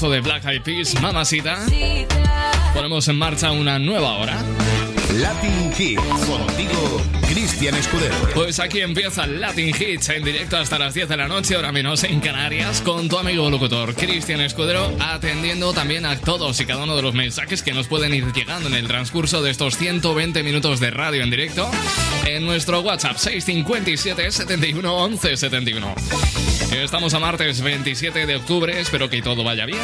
temazo de Black Eyed Peas, mamacita, ponemos en marcha una nueva hora. Latin Hits. Contigo, Cristian Escudero. Pues aquí empieza Latin Hits en directo hasta las 10 de la noche, hora menos en Canarias, con tu amigo locutor Cristian Escudero, atendiendo también a todos y cada uno de los mensajes que nos pueden ir llegando en el transcurso de estos 120 minutos de radio en directo en nuestro WhatsApp 657 71 11 71. Estamos a martes 27 de octubre, espero que todo vaya bien.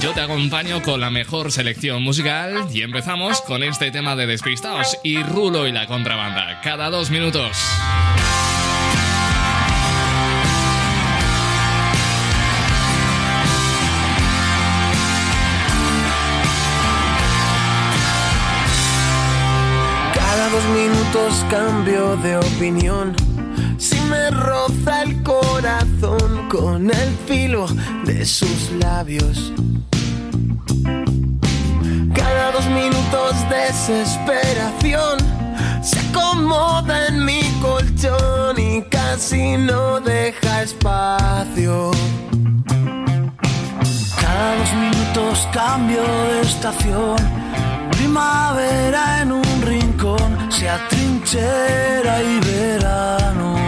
Yo te acompaño con la mejor selección musical y empezamos con este tema de Despistados y Rulo y la contrabanda, cada dos minutos. Cada dos minutos cambio de opinión. Me roza el corazón con el filo de sus labios. Cada dos minutos desesperación se acomoda en mi colchón y casi no deja espacio. Cada dos minutos cambio de estación. Primavera en un rincón, se atrinchera y verano.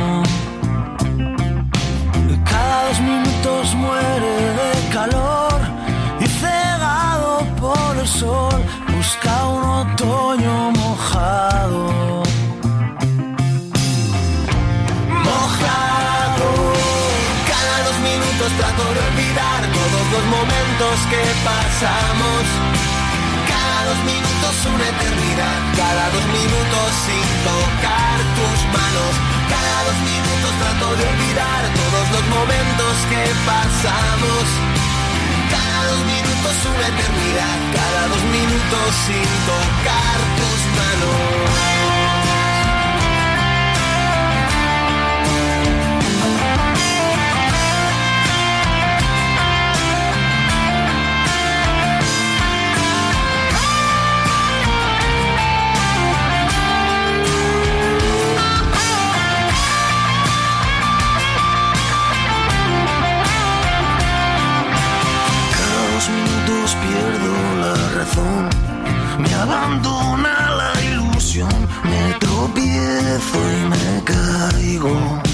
Muere de calor y cegado por el sol busca un otoño mojado. Mojado. Cada dos minutos trato de olvidar todos los momentos que pasamos. Cada dos minutos una eternidad. Cada dos minutos sin tocar tus manos. Cada dos minutos trato de olvidar todos los momentos que pasamos. Cada dos minutos una eternidad. Cada dos minutos sin tocar tus manos. Me abandona la ilusión, me tropiezo y me caigo.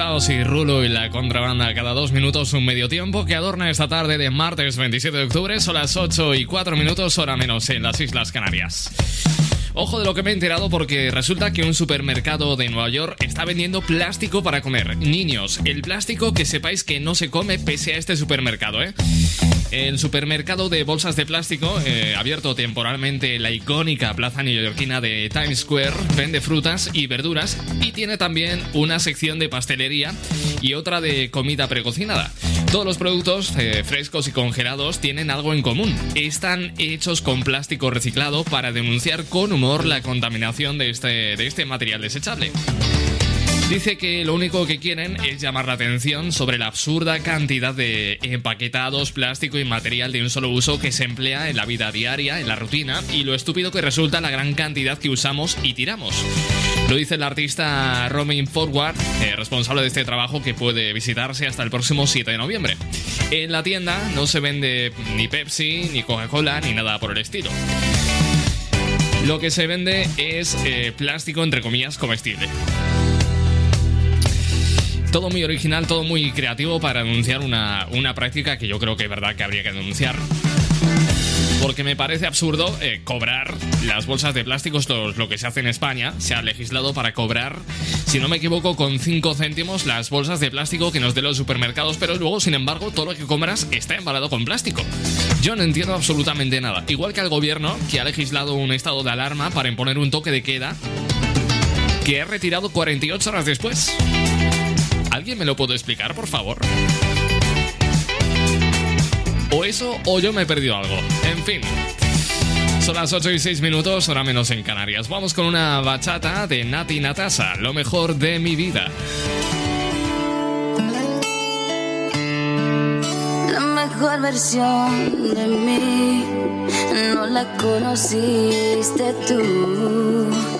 Y Rulo y la contrabanda cada dos minutos un medio tiempo que adorna esta tarde de martes 27 de octubre, son las 8 y 4 minutos, hora menos en las Islas Canarias. Ojo de lo que me he enterado porque resulta que un supermercado de Nueva York está vendiendo plástico para comer. Niños, el plástico que sepáis que no se come pese a este supermercado, ¿eh? El supermercado de bolsas de plástico, eh, abierto temporalmente en la icónica plaza neoyorquina de Times Square, vende frutas y verduras y tiene también una sección de pastelería y otra de comida precocinada. Todos los productos eh, frescos y congelados tienen algo en común. Están hechos con plástico reciclado para denunciar con humor la contaminación de este, de este material desechable. Dice que lo único que quieren es llamar la atención sobre la absurda cantidad de empaquetados, plástico y material de un solo uso que se emplea en la vida diaria, en la rutina, y lo estúpido que resulta la gran cantidad que usamos y tiramos. Lo dice el artista Romain Forward, eh, responsable de este trabajo que puede visitarse hasta el próximo 7 de noviembre. En la tienda no se vende ni Pepsi, ni Coca-Cola, ni nada por el estilo. Lo que se vende es eh, plástico, entre comillas, comestible. Todo muy original, todo muy creativo para denunciar una, una práctica que yo creo que es verdad que habría que denunciar. Porque me parece absurdo eh, cobrar las bolsas de plástico, esto es lo que se hace en España. Se ha legislado para cobrar, si no me equivoco, con 5 céntimos las bolsas de plástico que nos den los supermercados, pero luego, sin embargo, todo lo que compras está embalado con plástico. Yo no entiendo absolutamente nada. Igual que al gobierno, que ha legislado un estado de alarma para imponer un toque de queda que ha retirado 48 horas después. ¿Alguien me lo puede explicar, por favor? O eso, o yo me he perdido algo. En fin. Son las 8 y 6 minutos, hora menos en Canarias. Vamos con una bachata de Nati Natasa, lo mejor de mi vida. La mejor versión de mí no la conociste tú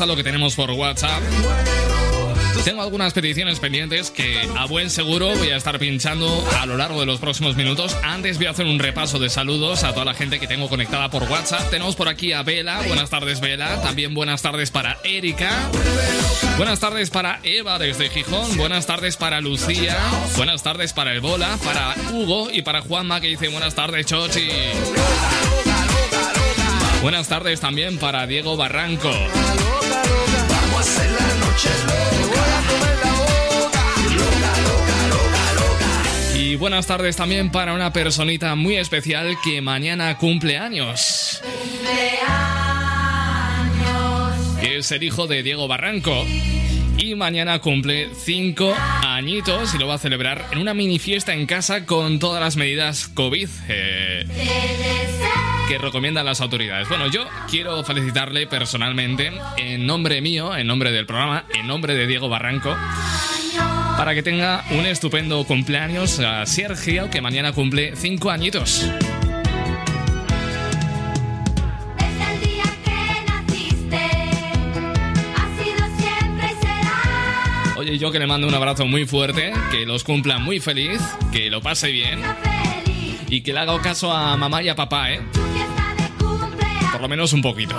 A lo que tenemos por WhatsApp. Tengo algunas peticiones pendientes que a buen seguro voy a estar pinchando a lo largo de los próximos minutos. Antes voy a hacer un repaso de saludos a toda la gente que tengo conectada por WhatsApp. Tenemos por aquí a Vela. Buenas tardes, Vela. También buenas tardes para Erika. Buenas tardes para Eva desde Gijón. Buenas tardes para Lucía. Buenas tardes para El Bola, para Hugo y para Juanma que dice buenas tardes, Chochi. Buenas tardes también para Diego Barranco. Y buenas tardes también para una personita muy especial que mañana cumple años. Es el hijo de Diego Barranco. Y mañana cumple cinco añitos y lo va a celebrar en una mini fiesta en casa con todas las medidas COVID eh, que recomiendan las autoridades. Bueno, yo quiero felicitarle personalmente en nombre mío, en nombre del programa, en nombre de Diego Barranco para que tenga un estupendo cumpleaños a Sergio, que mañana cumple 5 añitos. Oye, yo que le mando un abrazo muy fuerte, que los cumpla muy feliz, que lo pase bien y que le haga caso a mamá y a papá, ¿eh? Por lo menos un poquito.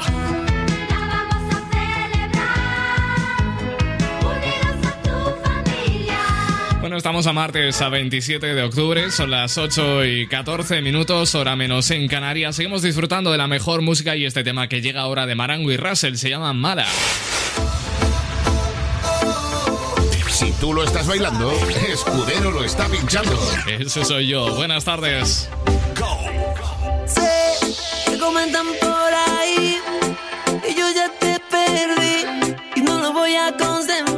Estamos a martes a 27 de octubre, son las 8 y 14 minutos, hora menos en Canarias. Seguimos disfrutando de la mejor música y este tema que llega ahora de Marango y Russell se llama Mala. Si tú lo estás bailando, Escudero lo está pinchando. Ese soy yo. Buenas tardes. Sé que comentan por ahí y yo ya te perdí y no lo voy a consentir.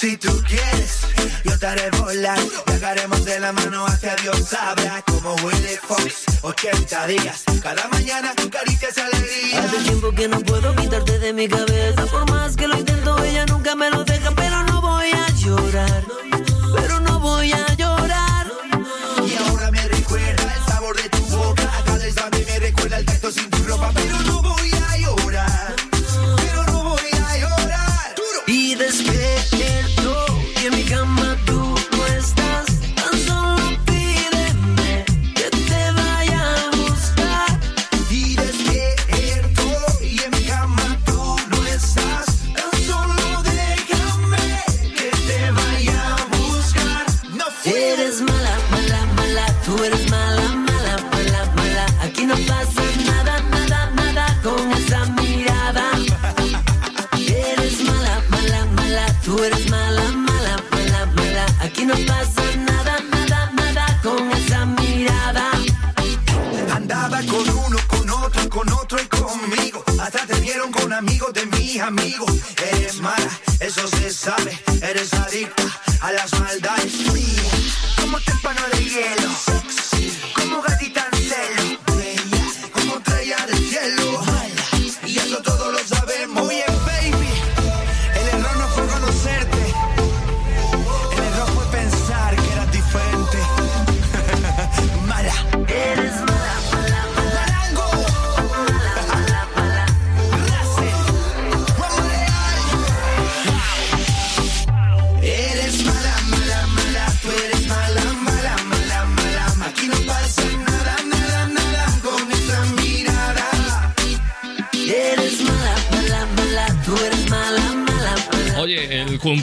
Si tú quieres yo te haré volar. Viajaremos de la mano hacia Dios sabrá como huele Fox. 80 días, cada mañana tu caricias alegría. Hace tiempo que no puedo quitarte de mi cabeza. Por más que lo intento, ella nunca amigos de mis amigos. Eres mala, eso se sabe. Eres adicta a las maldades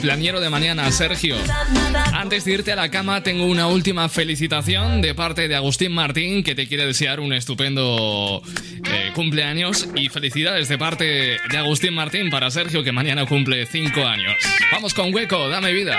cumpleañero de mañana, Sergio. Antes de irte a la cama, tengo una última felicitación de parte de Agustín Martín, que te quiere desear un estupendo eh, cumpleaños. Y felicidades de parte de Agustín Martín para Sergio, que mañana cumple 5 años. Vamos con Hueco, dame vida.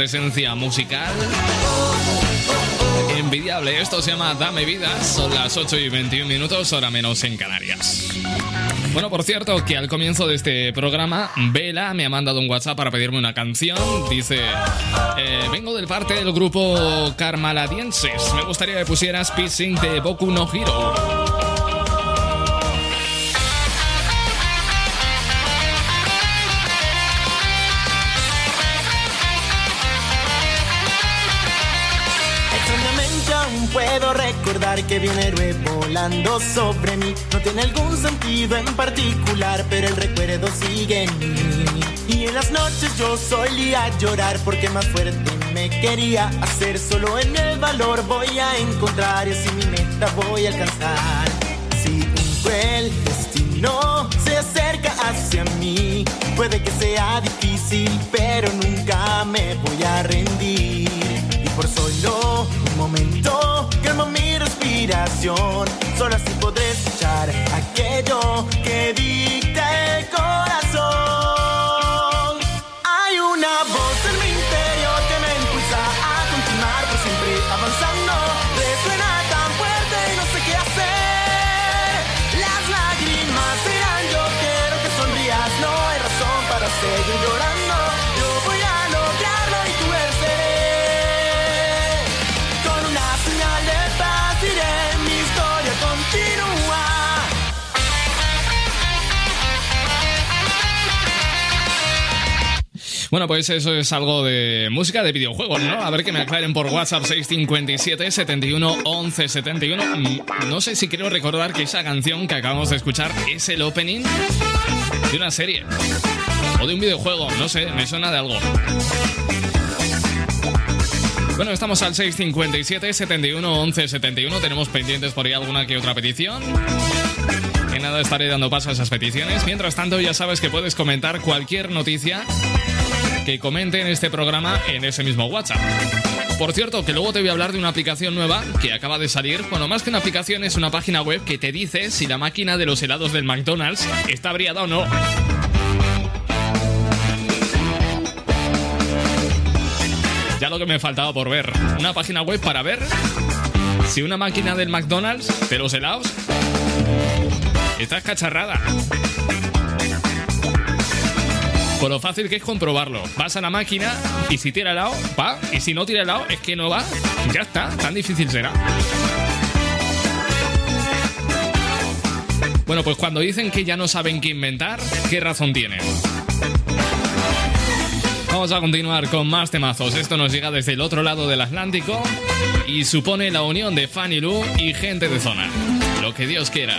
presencia musical. Envidiable, esto se llama Dame Vida, son las 8 y 21 minutos, hora menos en Canarias. Bueno, por cierto, que al comienzo de este programa, Vela me ha mandado un WhatsApp para pedirme una canción. Dice: eh, Vengo del parte del grupo Carmaladienses. Me gustaría que pusieras Pissing de Boku no Hero. que viene héroe volando sobre mí. No tiene algún sentido en particular, pero el recuerdo sigue en mí. Y en las noches yo solía llorar porque más fuerte me quería hacer. Solo en el valor voy a encontrar y así mi meta voy a alcanzar. Si un cruel destino se acerca hacia mí, puede que sea difícil, pero nunca me voy a rendir por solo un momento calma mi respiración. Solo así podré escuchar aquello que dicta el corazón. Bueno, pues eso es algo de música de videojuegos, ¿no? A ver que me aclaren por WhatsApp 657 71 11 71. No sé si quiero recordar que esa canción que acabamos de escuchar es el opening de una serie o de un videojuego, no sé, me suena de algo. Bueno, estamos al 657 71 11 71. Tenemos pendientes por ahí alguna que otra petición. Que nada, estaré dando paso a esas peticiones. Mientras tanto, ya sabes que puedes comentar cualquier noticia que comente en este programa en ese mismo WhatsApp. Por cierto, que luego te voy a hablar de una aplicación nueva que acaba de salir. Bueno, más que una aplicación es una página web que te dice si la máquina de los helados del McDonald's está abriada o no. Ya lo que me faltaba por ver. Una página web para ver si una máquina del McDonald's de los helados está escacharrada. Por lo fácil que es comprobarlo. Vas a la máquina y si tira helado, va. Y si no tira helado, es que no va. Ya está. Tan difícil será. Bueno, pues cuando dicen que ya no saben qué inventar, ¿qué razón tienen? Vamos a continuar con más temazos. Esto nos llega desde el otro lado del Atlántico y supone la unión de Fanny Lu y gente de zona. Lo que Dios quiera.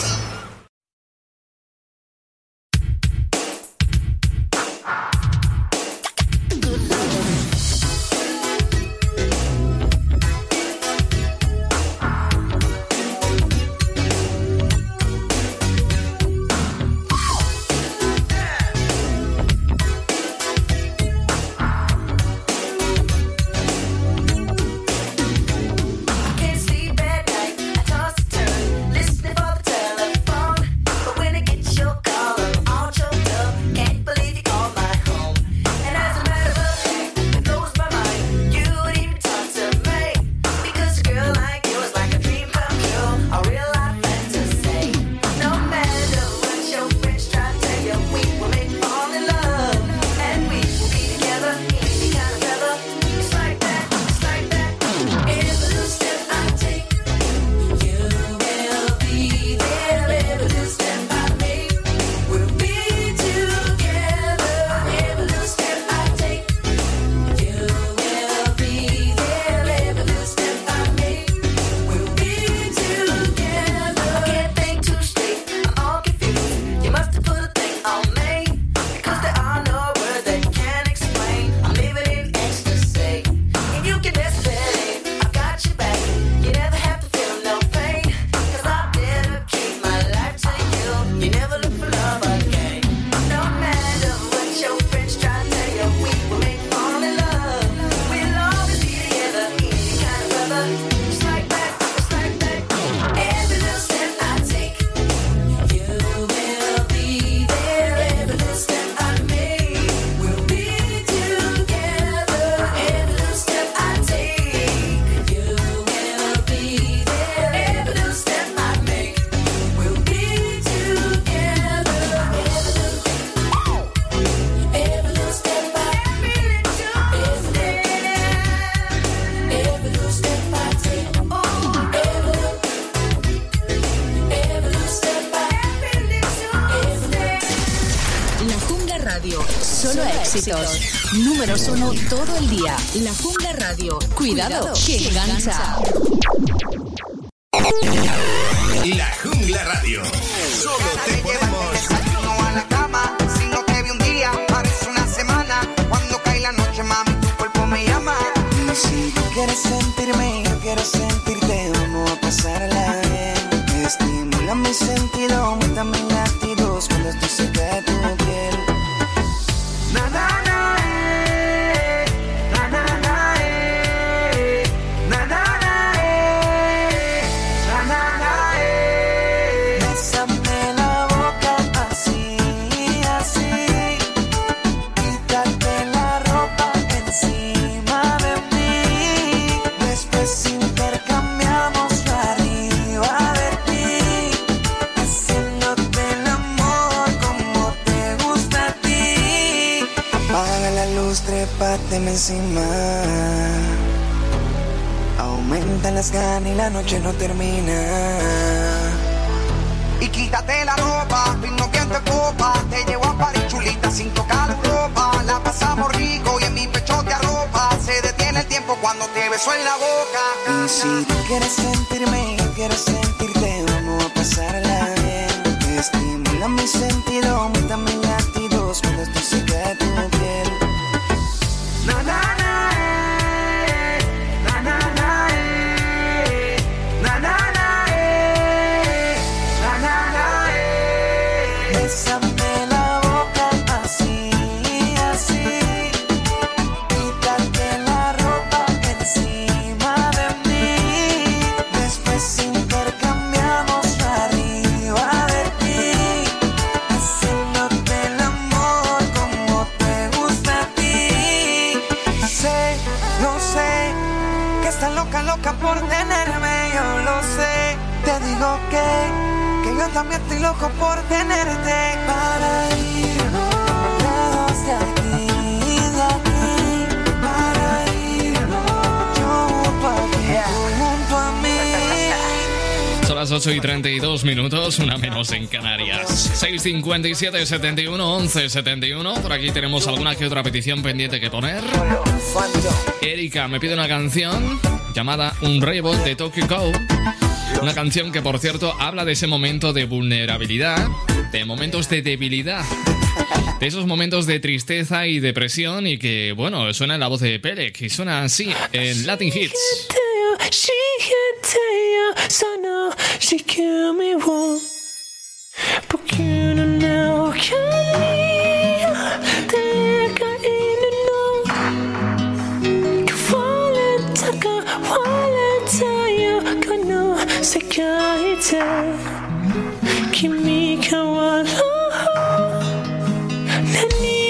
éxitos. Números uno todo el día. La Jungla Radio. Cuidado, que engancha. También estoy loco por tenerte. Para irnos de aquí, de aquí. Para irnos yo junto a ti, tú junto a mí. Son las 8 y 32 minutos, una menos en Canarias. 657 71 11 71. Por aquí tenemos alguna que otra petición pendiente que poner. Erika me pide una canción llamada Un Rebot de Tokyo Go. Una canción que, por cierto, habla de ese momento de vulnerabilidad, de momentos de debilidad, de esos momentos de tristeza y depresión y que, bueno, suena en la voz de Pelec y suena así en Latin Hits. 世界で君変わろう何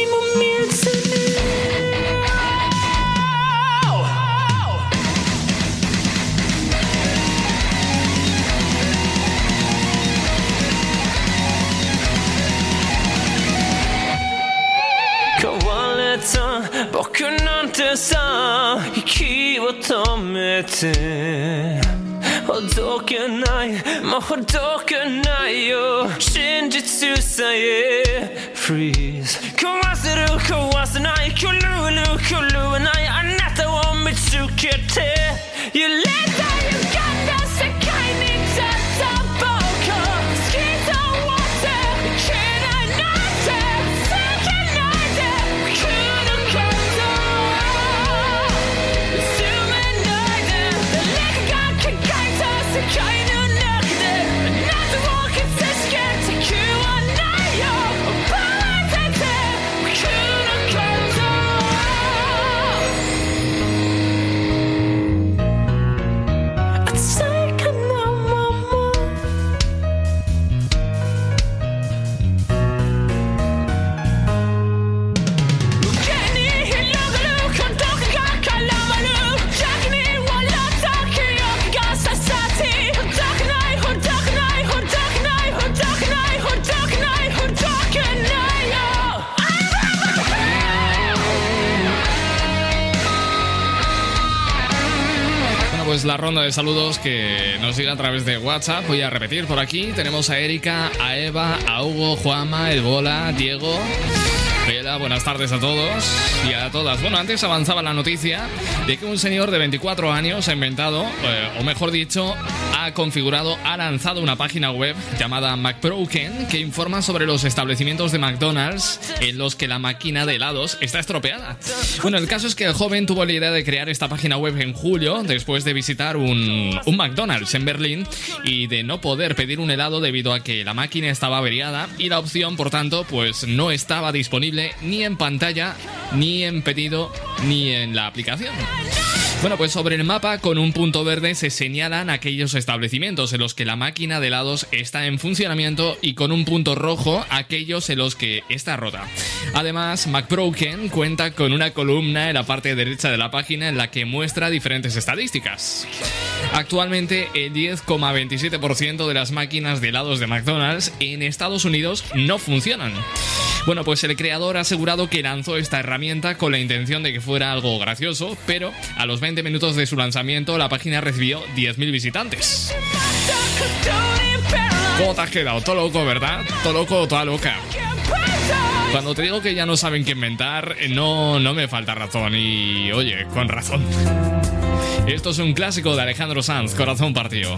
も見ずに変われた僕なんてさ息を止めて ほどけないもうほどけないよ真実さえ Freeze 壊せる壊せない狂うる狂わないあなたを見つけて揺れた歪 la ronda de saludos que nos llega a través de WhatsApp. Voy a repetir por aquí. Tenemos a Erika, a Eva, a Hugo, Juama, Ebola, Diego. Hola, buenas tardes a todos y a todas. Bueno, antes avanzaba la noticia de que un señor de 24 años ha inventado, eh, o mejor dicho, ha configurado, ha lanzado una página web llamada McBroken que informa sobre los establecimientos de McDonald's en los que la máquina de helados está estropeada. Bueno, el caso es que el joven tuvo la idea de crear esta página web en julio después de visitar un, un McDonald's en Berlín y de no poder pedir un helado debido a que la máquina estaba averiada y la opción, por tanto, pues no estaba disponible ni en pantalla, ni en pedido, ni en la aplicación. Bueno, pues sobre el mapa con un punto verde se señalan aquellos establecimientos en los que la máquina de helados está en funcionamiento y con un punto rojo aquellos en los que está rota. Además, McBroken cuenta con una columna en la parte derecha de la página en la que muestra diferentes estadísticas. Actualmente, el 10,27% de las máquinas de helados de McDonald's en Estados Unidos no funcionan. Bueno, pues el creador ha asegurado que lanzó esta herramienta con la intención de que fuera algo gracioso, pero a los 20 minutos de su lanzamiento la página recibió 10.000 visitantes. ¿Cómo te has quedado? Todo loco, ¿verdad? Todo loco, toda loca. Cuando te digo que ya no saben qué inventar, eh, no, no me falta razón y oye, con razón. Esto es un clásico de Alejandro Sanz, Corazón Partido.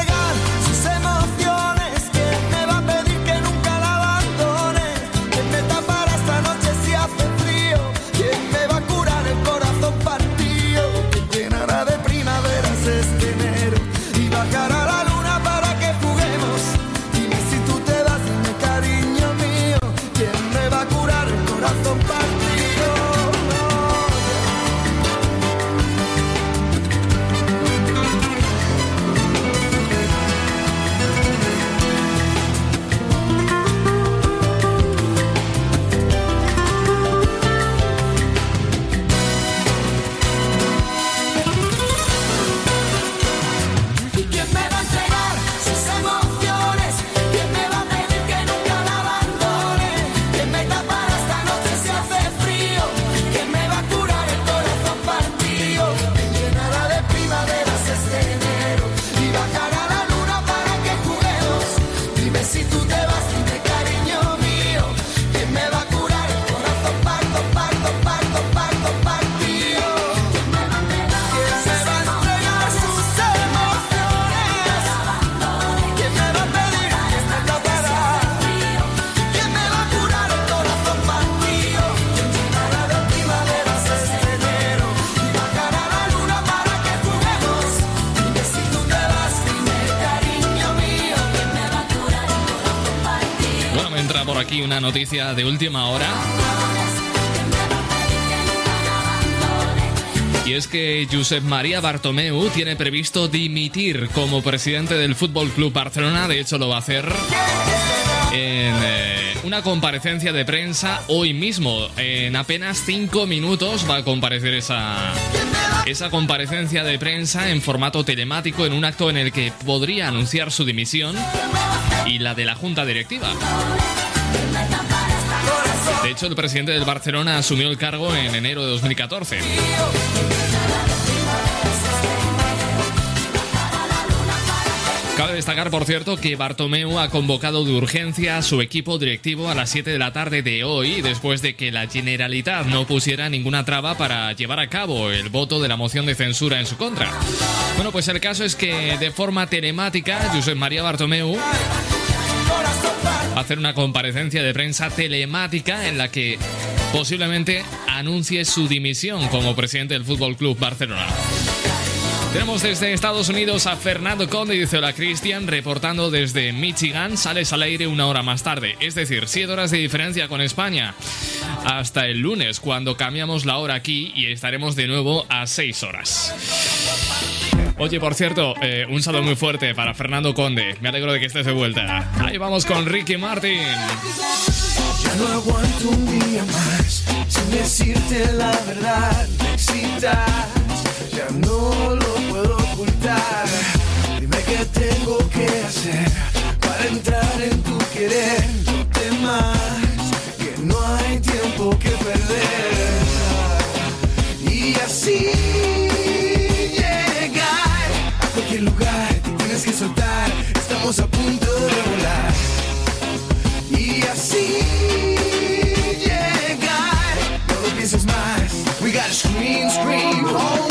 noticia de última hora. Y es que Josep María Bartomeu tiene previsto dimitir como presidente del Fútbol Club Barcelona. De hecho, lo va a hacer en eh, una comparecencia de prensa hoy mismo. En apenas cinco minutos va a comparecer esa, esa comparecencia de prensa en formato telemático en un acto en el que podría anunciar su dimisión y la de la junta directiva. De hecho, el presidente del Barcelona asumió el cargo en enero de 2014. Cabe destacar, por cierto, que Bartomeu ha convocado de urgencia a su equipo directivo a las 7 de la tarde de hoy, después de que la Generalitat no pusiera ninguna traba para llevar a cabo el voto de la moción de censura en su contra. Bueno, pues el caso es que de forma telemática, Josep María Bartomeu hacer una comparecencia de prensa telemática en la que posiblemente anuncie su dimisión como presidente del Fútbol Club Barcelona. Tenemos desde Estados Unidos a Fernando Conde dice hola Cristian, reportando desde Michigan, sales al aire una hora más tarde, es decir, 7 horas de diferencia con España. Hasta el lunes, cuando cambiamos la hora aquí y estaremos de nuevo a 6 horas. Oye, por cierto, eh, un saludo muy fuerte para Fernando Conde. Me alegro de que estés de vuelta. Ahí vamos con Ricky Martin. Ya no aguanto un día más sin decirte la verdad. Me excitas, ya no lo puedo ocultar. Dime qué tengo que hacer para entrar en tu querer. No temas que no hay tiempo que perder. Y así soltar. Estamos a punto de volar. Y así llegar, no lo pienses más. We gotta scream, scream all night.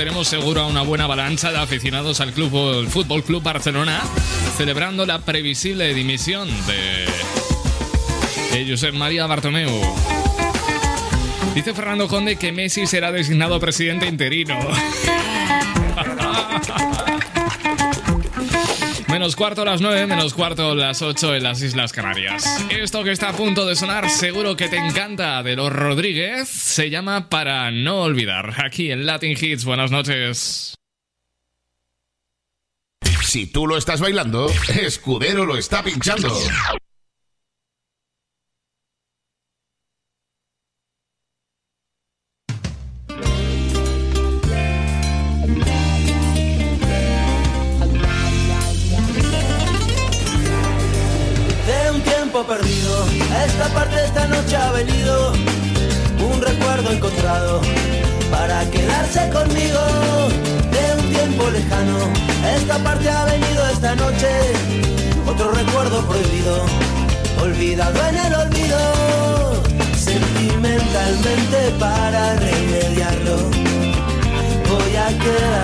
Tenemos seguro a una buena avalancha de aficionados al club, el Fútbol Club Barcelona, celebrando la previsible dimisión de, de María Bartomeu. Dice Fernando Conde que Messi será designado presidente interino. Menos cuarto las 9, menos cuarto las 8 en las Islas Canarias. Esto que está a punto de sonar, seguro que te encanta, de los Rodríguez, se llama Para no olvidar. Aquí en Latin Hits, buenas noches. Si tú lo estás bailando, Escudero lo está pinchando. Esta noche ha venido un recuerdo encontrado para quedarse conmigo. De un tiempo lejano, esta parte ha venido esta noche otro recuerdo prohibido, olvidado en el olvido. Sentimentalmente para remediarlo, voy a quedarme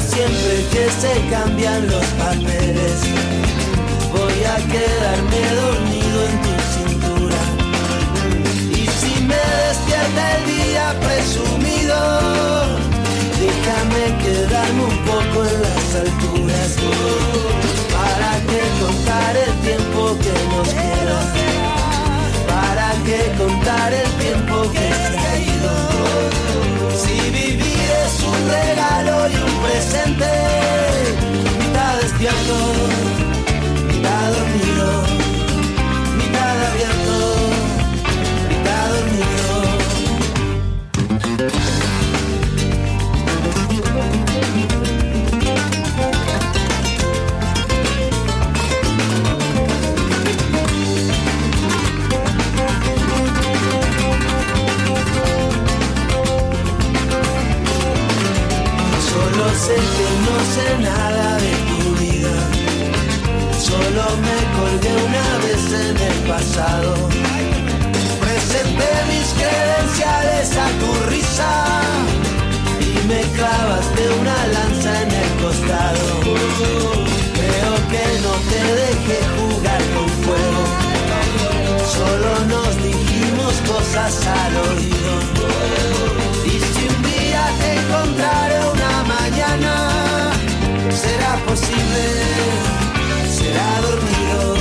siempre que se cambian los papeles voy a quedarme dormido en tu cintura y si me despierta el día presumido, déjame quedarme un poco en las alturas. ¿Para que contar el tiempo que nos queda? ¿Para que contar el tiempo que un regalo y un presente, mitad despierto, y me clavaste una lanza en el costado. Creo que no te dejé jugar con fuego. Solo nos dijimos cosas al oído. Y si un día te encontraré una mañana, será posible, será dormido,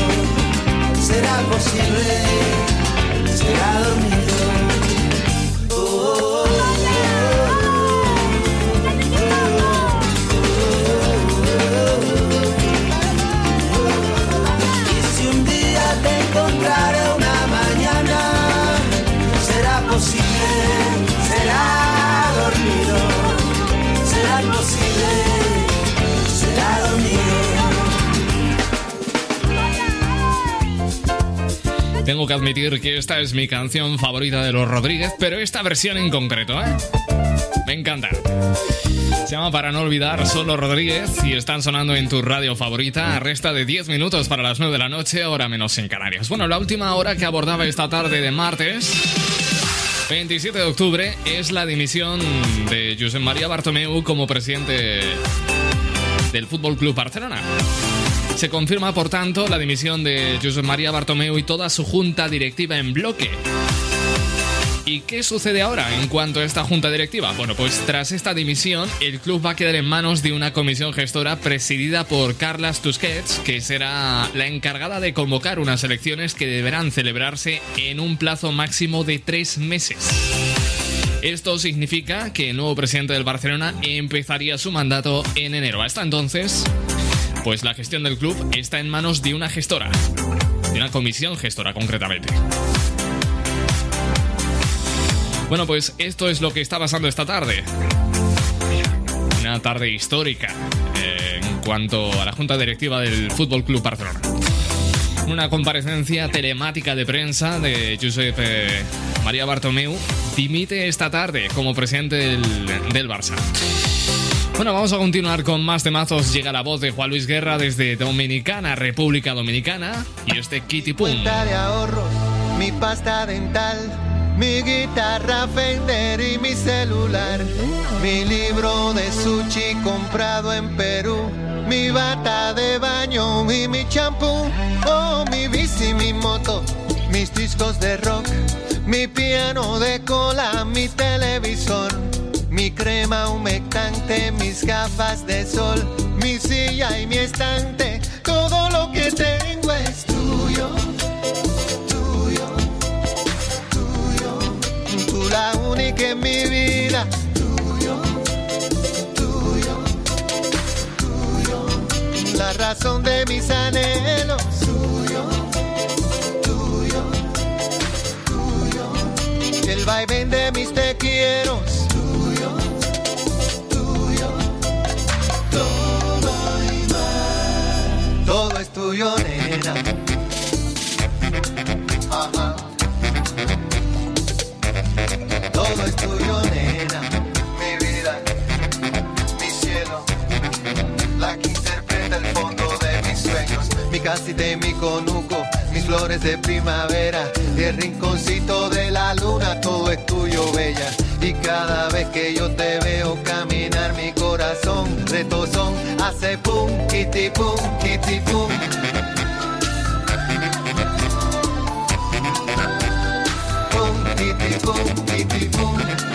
será posible será dormido. Tengo que admitir que esta es mi canción favorita de los Rodríguez, pero esta versión en concreto, ¿eh? Me encanta. Se llama Para no olvidar, solo Rodríguez y están sonando en tu radio favorita. Resta de 10 minutos para las 9 de la noche, hora menos en Canarias. Bueno, la última hora que abordaba esta tarde de martes, 27 de octubre, es la dimisión de Josep María Bartomeu como presidente del Fútbol Club Barcelona. Se confirma, por tanto, la dimisión de Josep María Bartomeu y toda su junta directiva en bloque. ¿Y qué sucede ahora en cuanto a esta junta directiva? Bueno, pues tras esta dimisión, el club va a quedar en manos de una comisión gestora presidida por Carlas Tusquets, que será la encargada de convocar unas elecciones que deberán celebrarse en un plazo máximo de tres meses. Esto significa que el nuevo presidente del Barcelona empezaría su mandato en enero. Hasta entonces, pues la gestión del club está en manos de una gestora, de una comisión gestora concretamente. Bueno, pues esto es lo que está pasando esta tarde. Una tarde histórica eh, en cuanto a la Junta Directiva del Fútbol Club Barcelona. Una comparecencia telemática de prensa de Josep eh, María Bartomeu dimite esta tarde como presidente del, del Barça. Bueno, vamos a continuar con más temazos. Llega la voz de Juan Luis Guerra desde Dominicana, República Dominicana, y este Kitty Pum. cuenta de ahorros, mi pasta dental, mi guitarra Fender y mi celular, mi libro de sushi comprado en Perú, mi bata de baño y mi champú, oh mi bici, mi moto, mis discos de rock, mi piano de cola, mi televisor. Mi crema humectante, mis gafas de sol, mi silla y mi estante, todo lo que tengo es tuyo, tuyo, tuyo. Tú la única en mi vida, tuyo, tuyo, tuyo. La razón de mis anhelos, tuyo, tuyo, tuyo. El vaivén de mis te quiero, Todo es tuyo, nena. Ajá. Todo es tuyo, nena. Mi vida, mi cielo. La que Mi casita y mi conuco. Mis flores de primavera. Y el rinconcito de la luna. Todo es tuyo, bella. Y cada vez que yo te veo caminar, mi corazón retozón hace pum, kitty pum, kitty pum. Pum, kitty pum, kitty pum.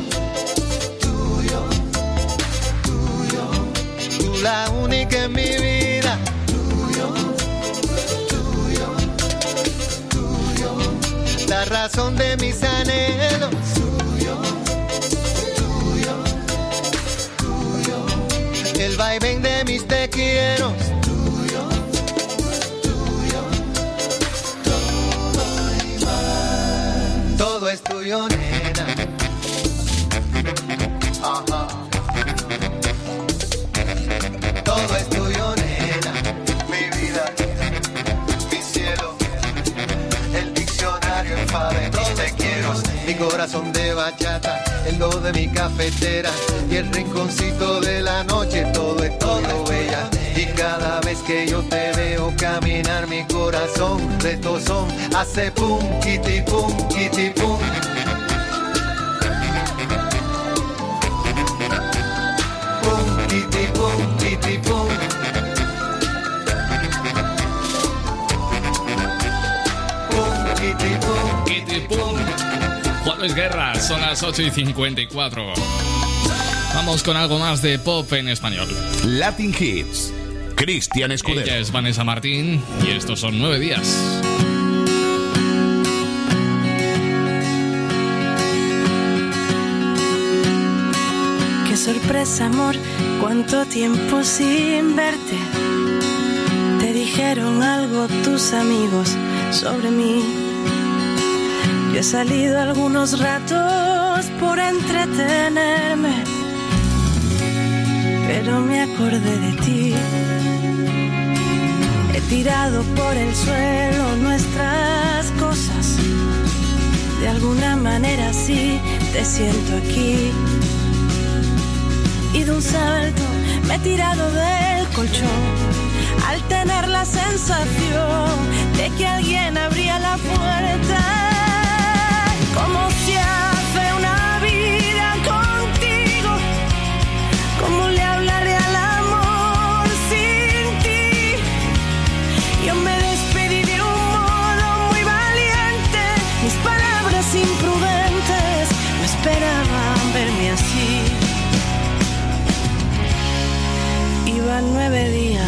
la única en mi vida, tuyo, tuyo, tuyo, la razón de mis anhelos, tuyo, tuyo, tuyo, el vaivén de mis te quiero, tuyo, tuyo, todo y más. Todo es tuyo, nena. Corazón de bachata, el do de mi cafetera y el rinconcito de la noche. Todo es todo, bella. Y cada vez que yo te veo caminar, mi corazón retozón hace pum, kitty pum, pum. Pum, Luis Guerra, son las 8 y 54. Vamos con algo más de pop en español. Latin Hits. Cristian Escudero. Ella es Vanessa Martín y estos son nueve días. Qué sorpresa, amor, cuánto tiempo sin verte. Te dijeron algo tus amigos sobre mí. He salido algunos ratos por entretenerme, pero me acordé de ti. He tirado por el suelo nuestras cosas. De alguna manera sí te siento aquí y de un salto me he tirado del colchón al tener la sensación de que alguien abría la puerta. nueve días.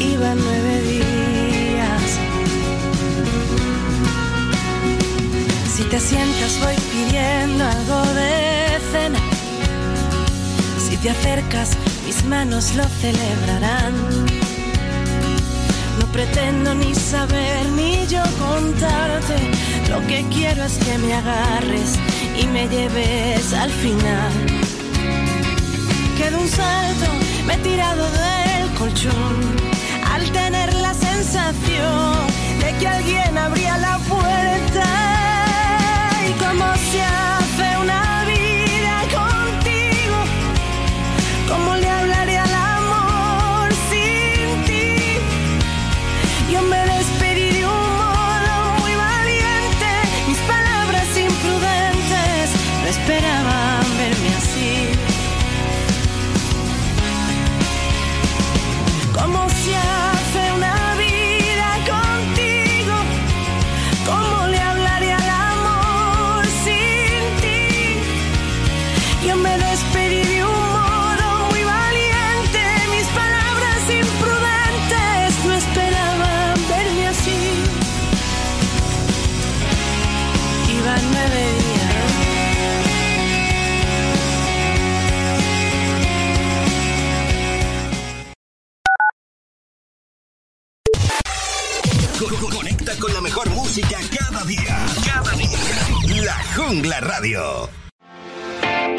Iban nueve días. Si te sientas voy pidiendo algo de cena. Si te acercas mis manos lo celebrarán. No pretendo ni saber ni yo contarte. Lo que quiero es que me agarres y me lleves al final de un salto, me he tirado del colchón. Al tener la sensación de que alguien abría la puerta y como se hace una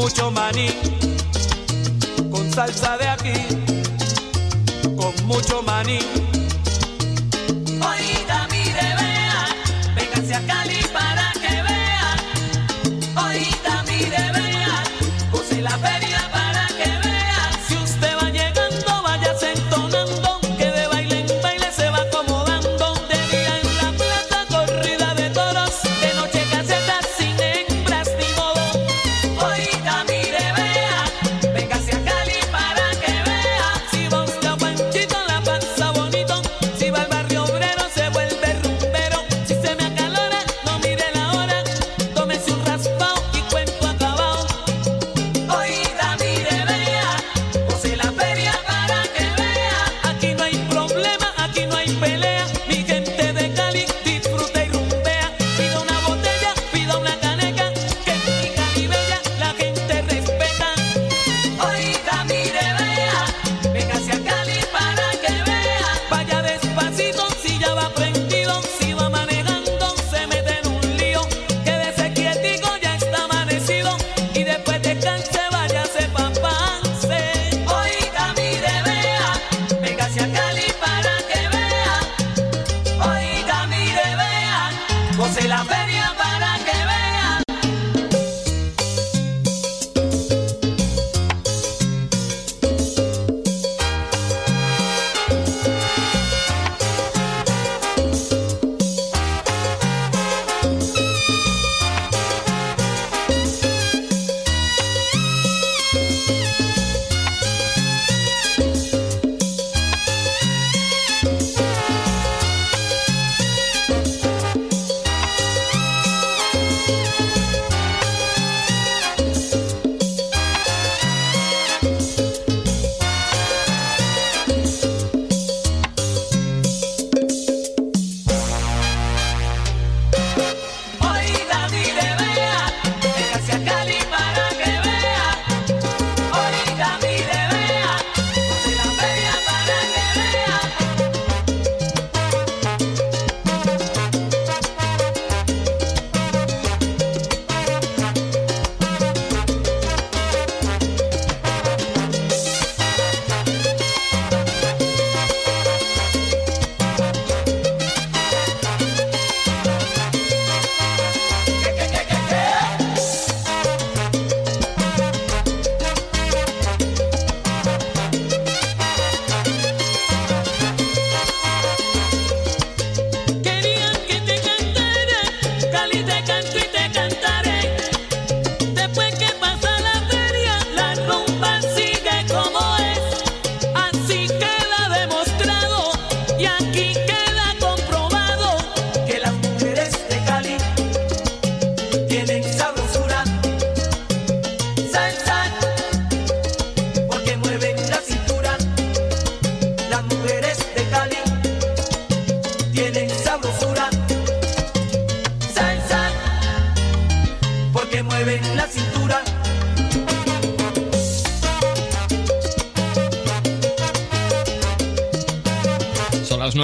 mucho maní, con salsa de aquí, con mucho maní.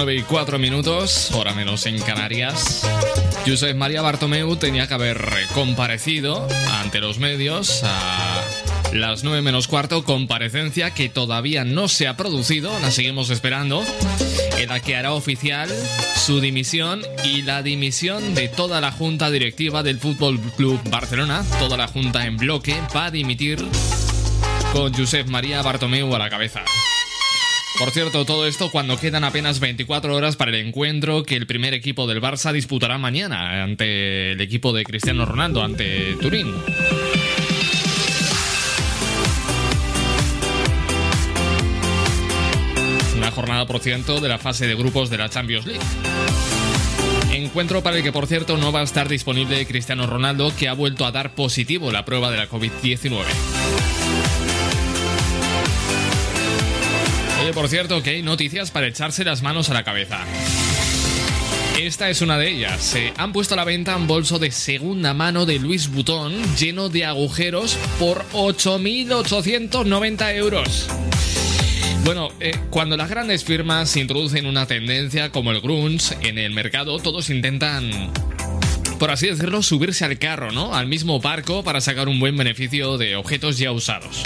9 y 4 minutos, hora menos en Canarias. Josep María Bartomeu tenía que haber comparecido ante los medios a las 9 menos cuarto, comparecencia que todavía no se ha producido, la seguimos esperando, en la que hará oficial su dimisión y la dimisión de toda la junta directiva del Fútbol Club Barcelona, toda la junta en bloque va a dimitir con Josep María Bartomeu a la cabeza. Por cierto, todo esto cuando quedan apenas 24 horas para el encuentro que el primer equipo del Barça disputará mañana ante el equipo de Cristiano Ronaldo, ante Turín. Una jornada, por ciento, de la fase de grupos de la Champions League. Encuentro para el que, por cierto, no va a estar disponible Cristiano Ronaldo, que ha vuelto a dar positivo la prueba de la COVID-19. Por cierto, que hay noticias para echarse las manos a la cabeza. Esta es una de ellas. Se han puesto a la venta un bolso de segunda mano de Louis Vuitton lleno de agujeros por 8.890 euros. Bueno, eh, cuando las grandes firmas introducen una tendencia como el grunge en el mercado, todos intentan por así decirlo, subirse al carro, ¿no? Al mismo barco para sacar un buen beneficio de objetos ya usados.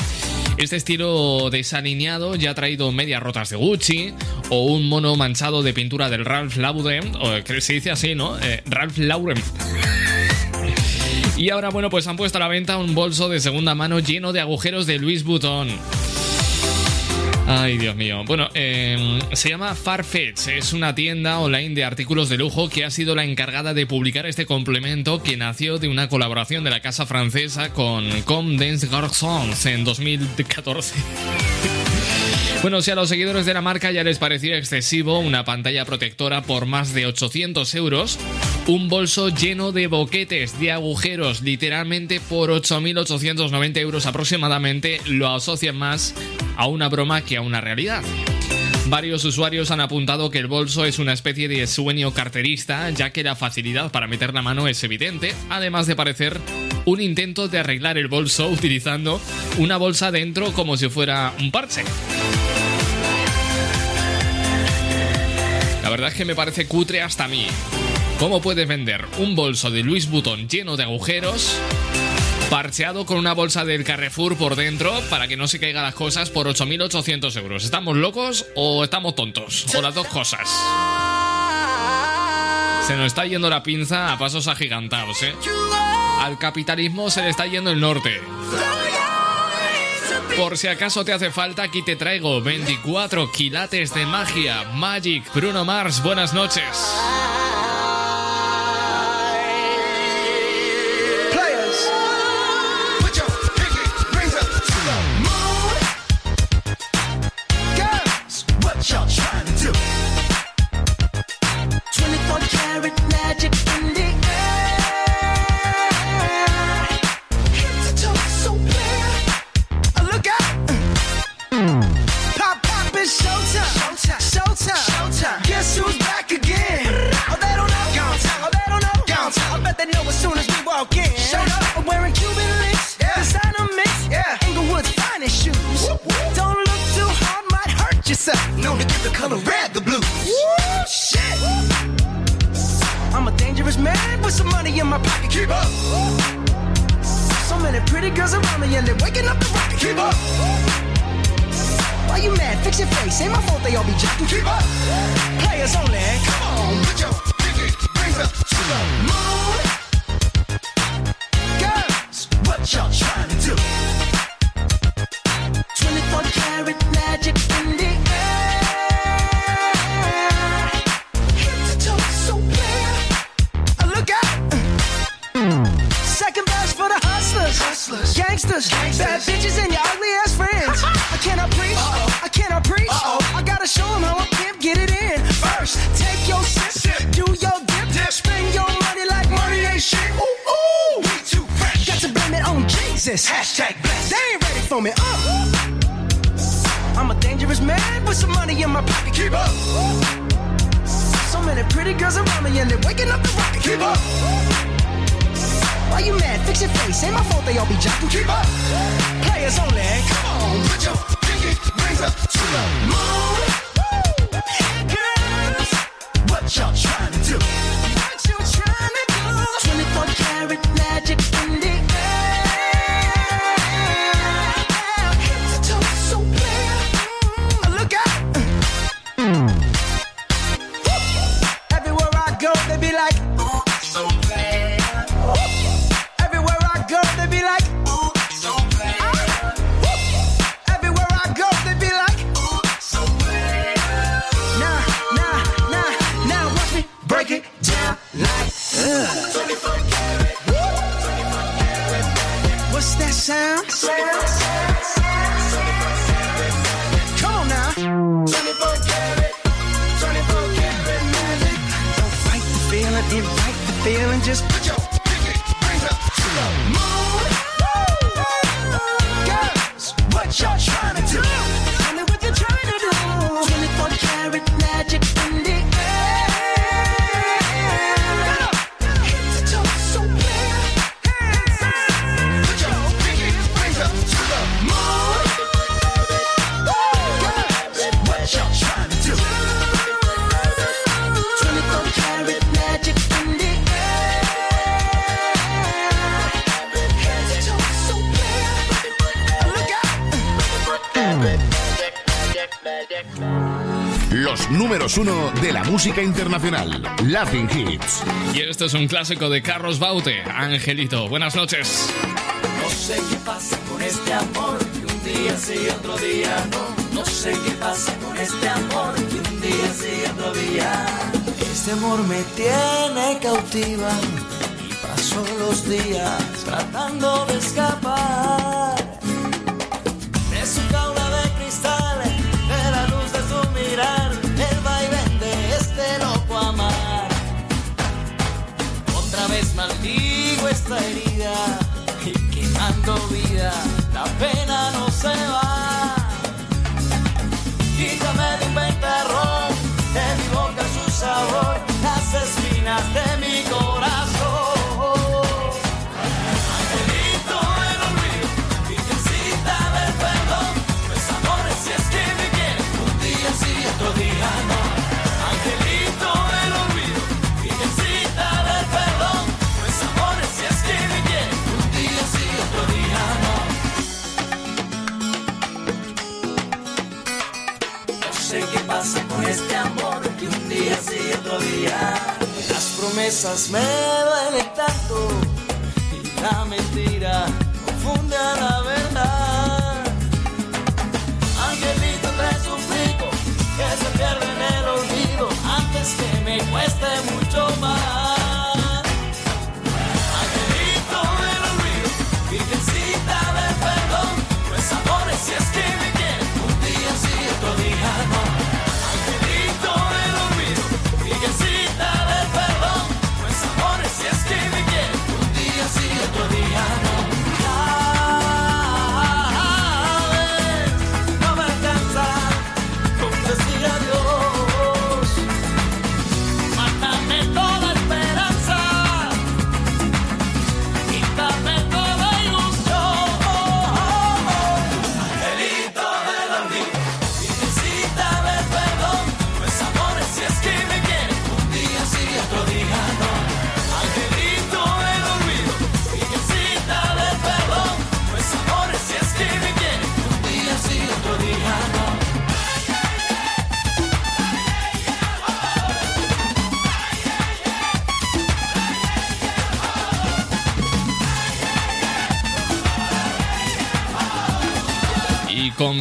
Este estilo desalineado ya ha traído medias rotas de Gucci o un mono manchado de pintura del Ralph Lauren, o que se dice así, ¿no? Eh, Ralph Lauren. Y ahora, bueno, pues han puesto a la venta un bolso de segunda mano lleno de agujeros de Louis Vuitton. Ay, Dios mío. Bueno, eh, se llama Farfetch. Es una tienda online de artículos de lujo que ha sido la encargada de publicar este complemento que nació de una colaboración de la casa francesa con Comme des Garçons en 2014. Bueno, si a los seguidores de la marca ya les parecía excesivo una pantalla protectora por más de 800 euros, un bolso lleno de boquetes de agujeros literalmente por 8.890 euros aproximadamente lo asocian más a una broma que a una realidad. Varios usuarios han apuntado que el bolso es una especie de sueño carterista, ya que la facilidad para meter la mano es evidente, además de parecer un intento de arreglar el bolso utilizando una bolsa dentro como si fuera un parche. La verdad es que me parece cutre hasta mí. ¿Cómo puedes vender un bolso de Louis Vuitton lleno de agujeros, parcheado con una bolsa del Carrefour por dentro para que no se caigan las cosas por 8.800 euros? ¿Estamos locos o estamos tontos? O las dos cosas. Se nos está yendo la pinza a pasos agigantados, ¿eh? Al capitalismo se le está yendo el norte. Por si acaso te hace falta, aquí te traigo 24 quilates de magia. Magic, Bruno Mars, buenas noches. 24 they all be jacking. Keep up. Players only. Come on, put your música internacional, Latin Hits. Y esto es un clásico de Carlos Baute, Angelito. Buenas noches. No sé qué pasa con este amor, que un día sí y otro día no. No sé qué pasa con este amor, que un día sí y otro día. Este amor me tiene cautiva y paso los días tratando de escapar las espinas de mi promesas me duelen tanto y la mentira confunde a la verdad. Angelito te suplico que se pierda en el olvido antes que me cueste mucho más.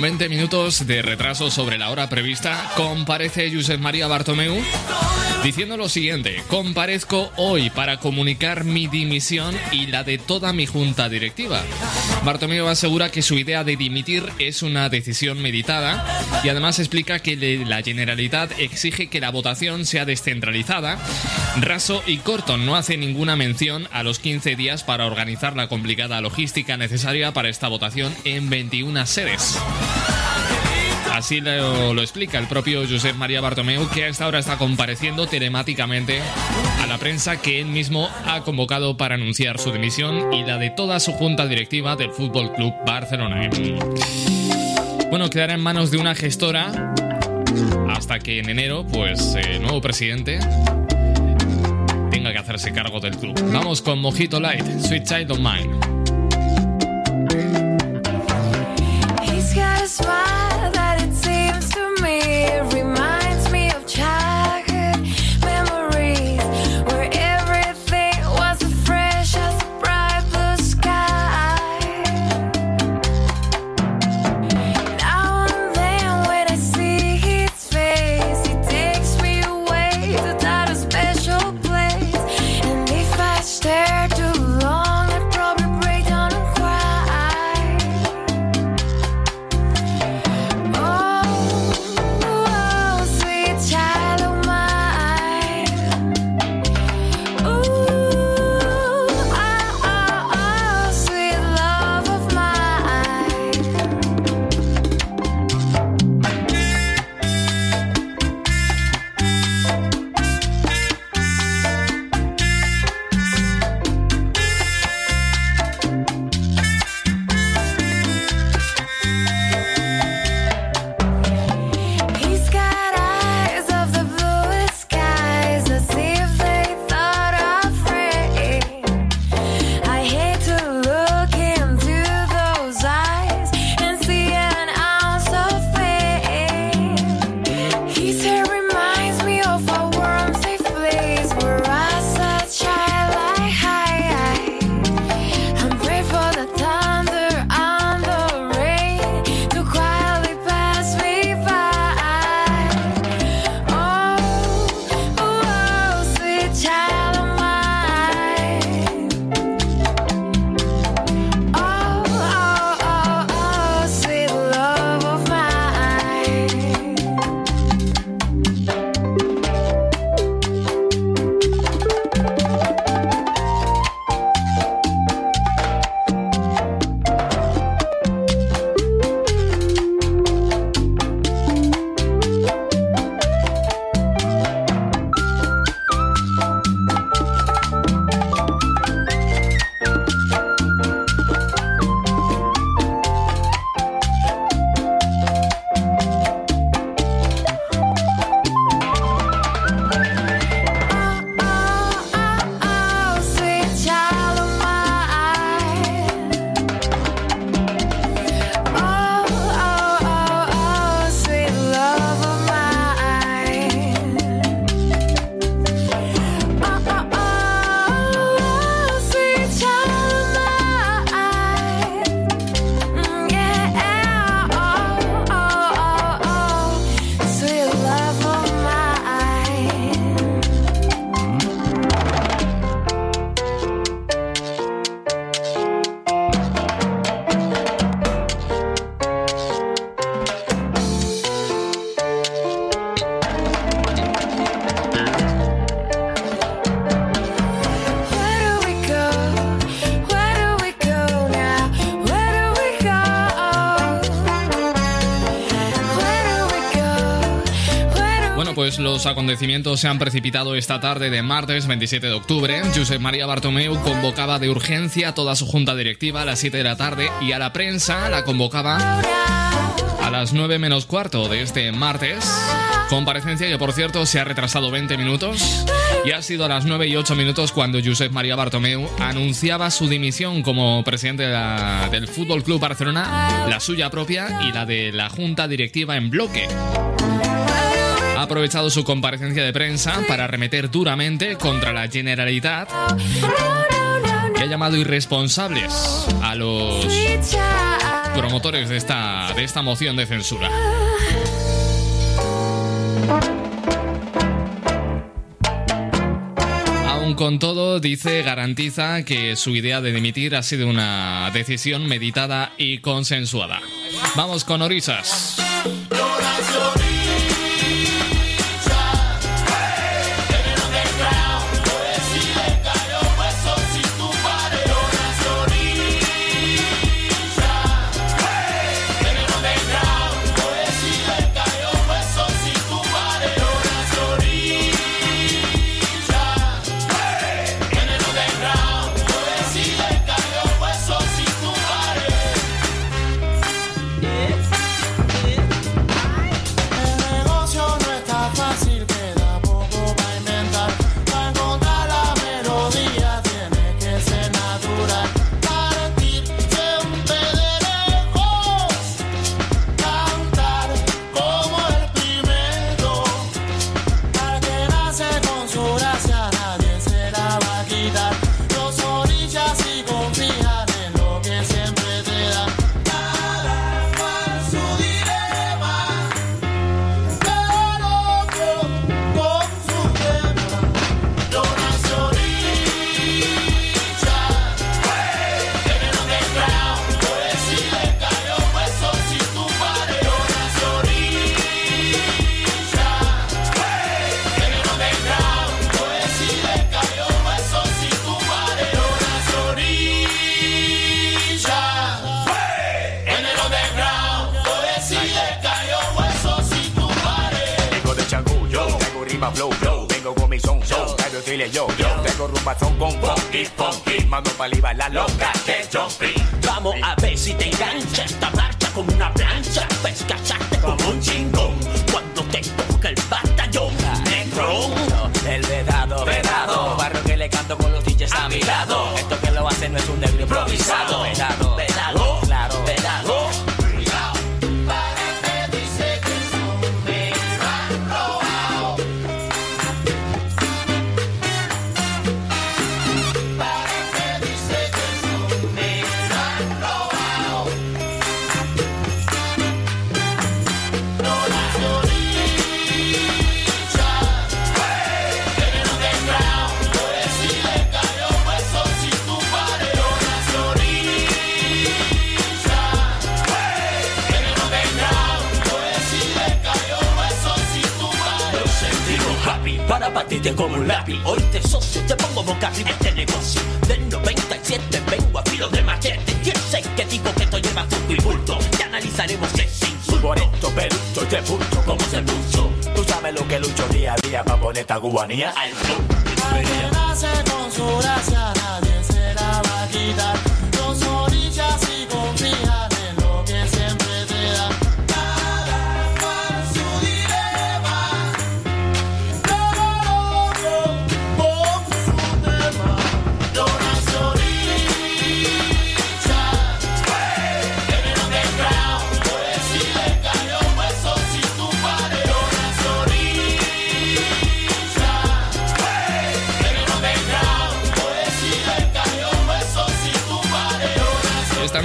Con 20 minutos de retraso sobre la hora prevista, comparece Josep María Bartomeu diciendo lo siguiente: Comparezco hoy para comunicar mi dimisión y la de toda mi junta directiva. Bartomeu asegura que su idea de dimitir es una decisión meditada y además explica que la Generalitat exige que la votación sea descentralizada. Raso y corto no hace ninguna mención a los 15 días para organizar la complicada logística necesaria para esta votación en 21 sedes. Así lo, explica el propio Josep María Bartomeu, que a esta hora está compareciendo telemáticamente a la prensa que él mismo ha convocado para anunciar su dimisión y la de toda su junta directiva del Fútbol Club Barcelona. Bueno, quedará en manos de una gestora hasta que en enero, pues, el nuevo presidente tenga que hacerse cargo del club. Vamos con Mojito Light, Sweet Child of Mine. Los acontecimientos se han precipitado esta tarde de martes 27 de octubre. Josep María Bartomeu convocaba de urgencia a toda su junta directiva a las 7 de la tarde y a la prensa la convocaba a las 9 menos cuarto de este martes. Comparecencia que por cierto se ha retrasado 20 minutos y ha sido a las 9 y 8 minutos cuando Josep María Bartomeu anunciaba su dimisión como presidente del Fútbol Club Barcelona, la suya propia y la de la junta directiva en bloque. Ha aprovechado su comparecencia de prensa para arremeter duramente contra la Generalitat que ha llamado irresponsables a los promotores de esta, de esta moción de censura. Con todo, dice, garantiza que su idea de dimitir ha sido una decisión meditada y consensuada. Vamos con Orisas.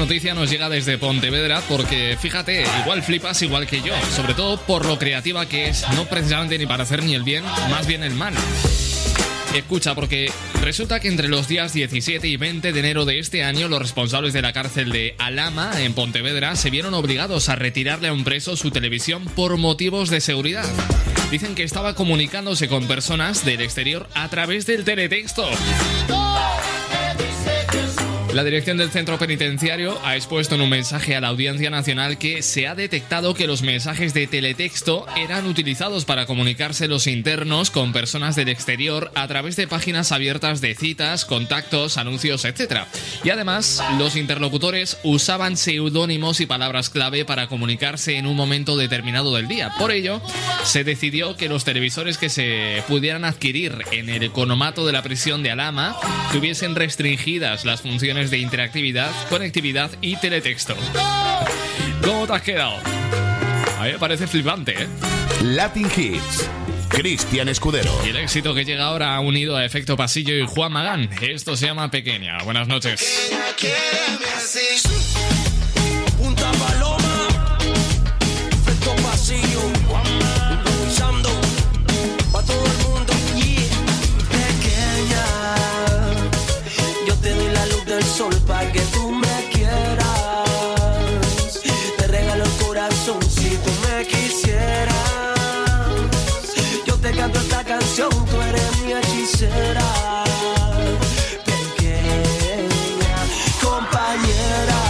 Noticia nos llega desde Pontevedra porque, fíjate, igual flipas igual que yo, sobre todo por lo creativa que es, no precisamente ni para hacer ni el bien, más bien el mal. Escucha, porque resulta que entre los días 17 y 20 de enero de este año, los responsables de la cárcel de Alama, en Pontevedra, se vieron obligados a retirarle a un preso su televisión por motivos de seguridad. Dicen que estaba comunicándose con personas del exterior a través del teletexto. La dirección del centro penitenciario ha expuesto en un mensaje a la Audiencia Nacional que se ha detectado que los mensajes de teletexto eran utilizados para comunicarse los internos con personas del exterior a través de páginas abiertas de citas, contactos, anuncios, etc. Y además, los interlocutores usaban seudónimos y palabras clave para comunicarse en un momento determinado del día. Por ello, se decidió que los televisores que se pudieran adquirir en el economato de la prisión de Alama tuviesen restringidas las funciones de interactividad, conectividad y teletexto. ¿Cómo te has quedado? A mí me parece flipante, ¿eh? Latin Hits. Cristian Escudero. Y el éxito que llega ahora unido a Efecto Pasillo y Juan Magán. Esto se llama Pequeña. Buenas noches. Sol para que tú me quieras. Te regalo el corazón si tú me quisieras. Yo te canto esta canción, tú eres mi hechicera. Pequeña compañera,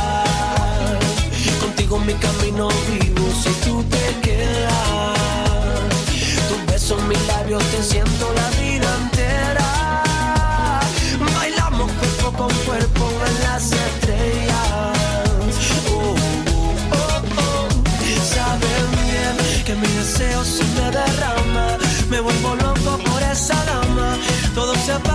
contigo mi camino vivo si tú te quedas. Tus besos, mis labios, te siento la Todo se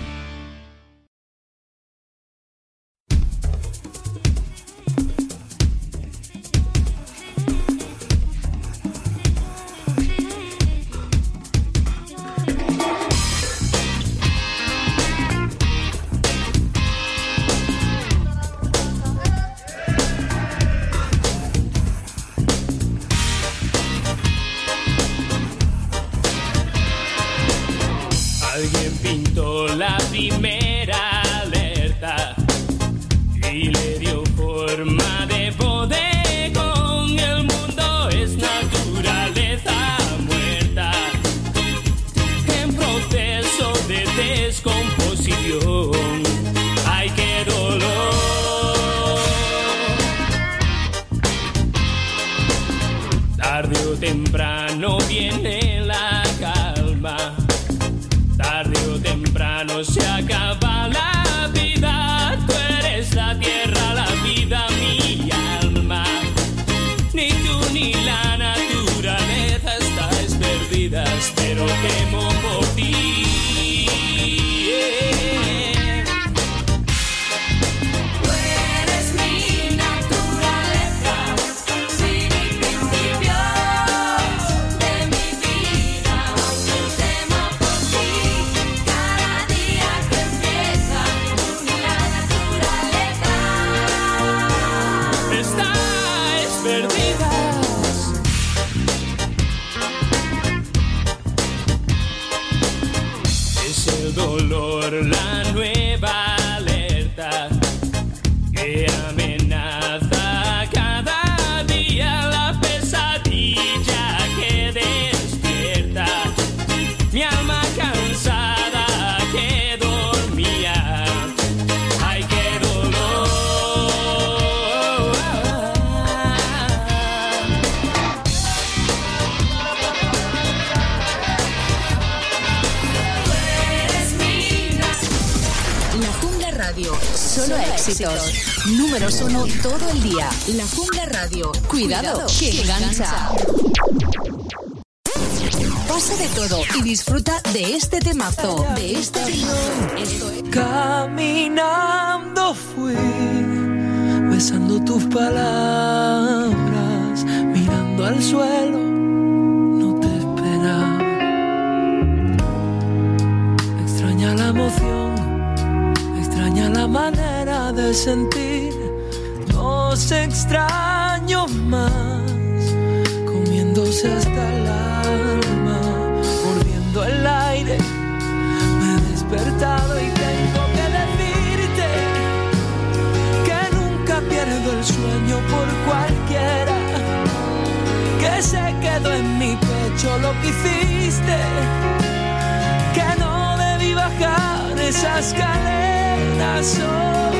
Números uno todo el día. La Jungla Radio. Cuidado, que engancha. Pasa de todo y disfruta de este temazo. De este es Caminando fui, besando tus palabras, mirando al suelo, no te esperaba. Extraña la emoción, extraña la manera de sentir, dos extraños más, comiéndose hasta el alma, mordiendo el aire me he despertado y tengo que decirte que nunca pierdo el sueño por cualquiera. Que se quedó en mi pecho lo que hiciste. Que no debí bajar esa escalera. Solo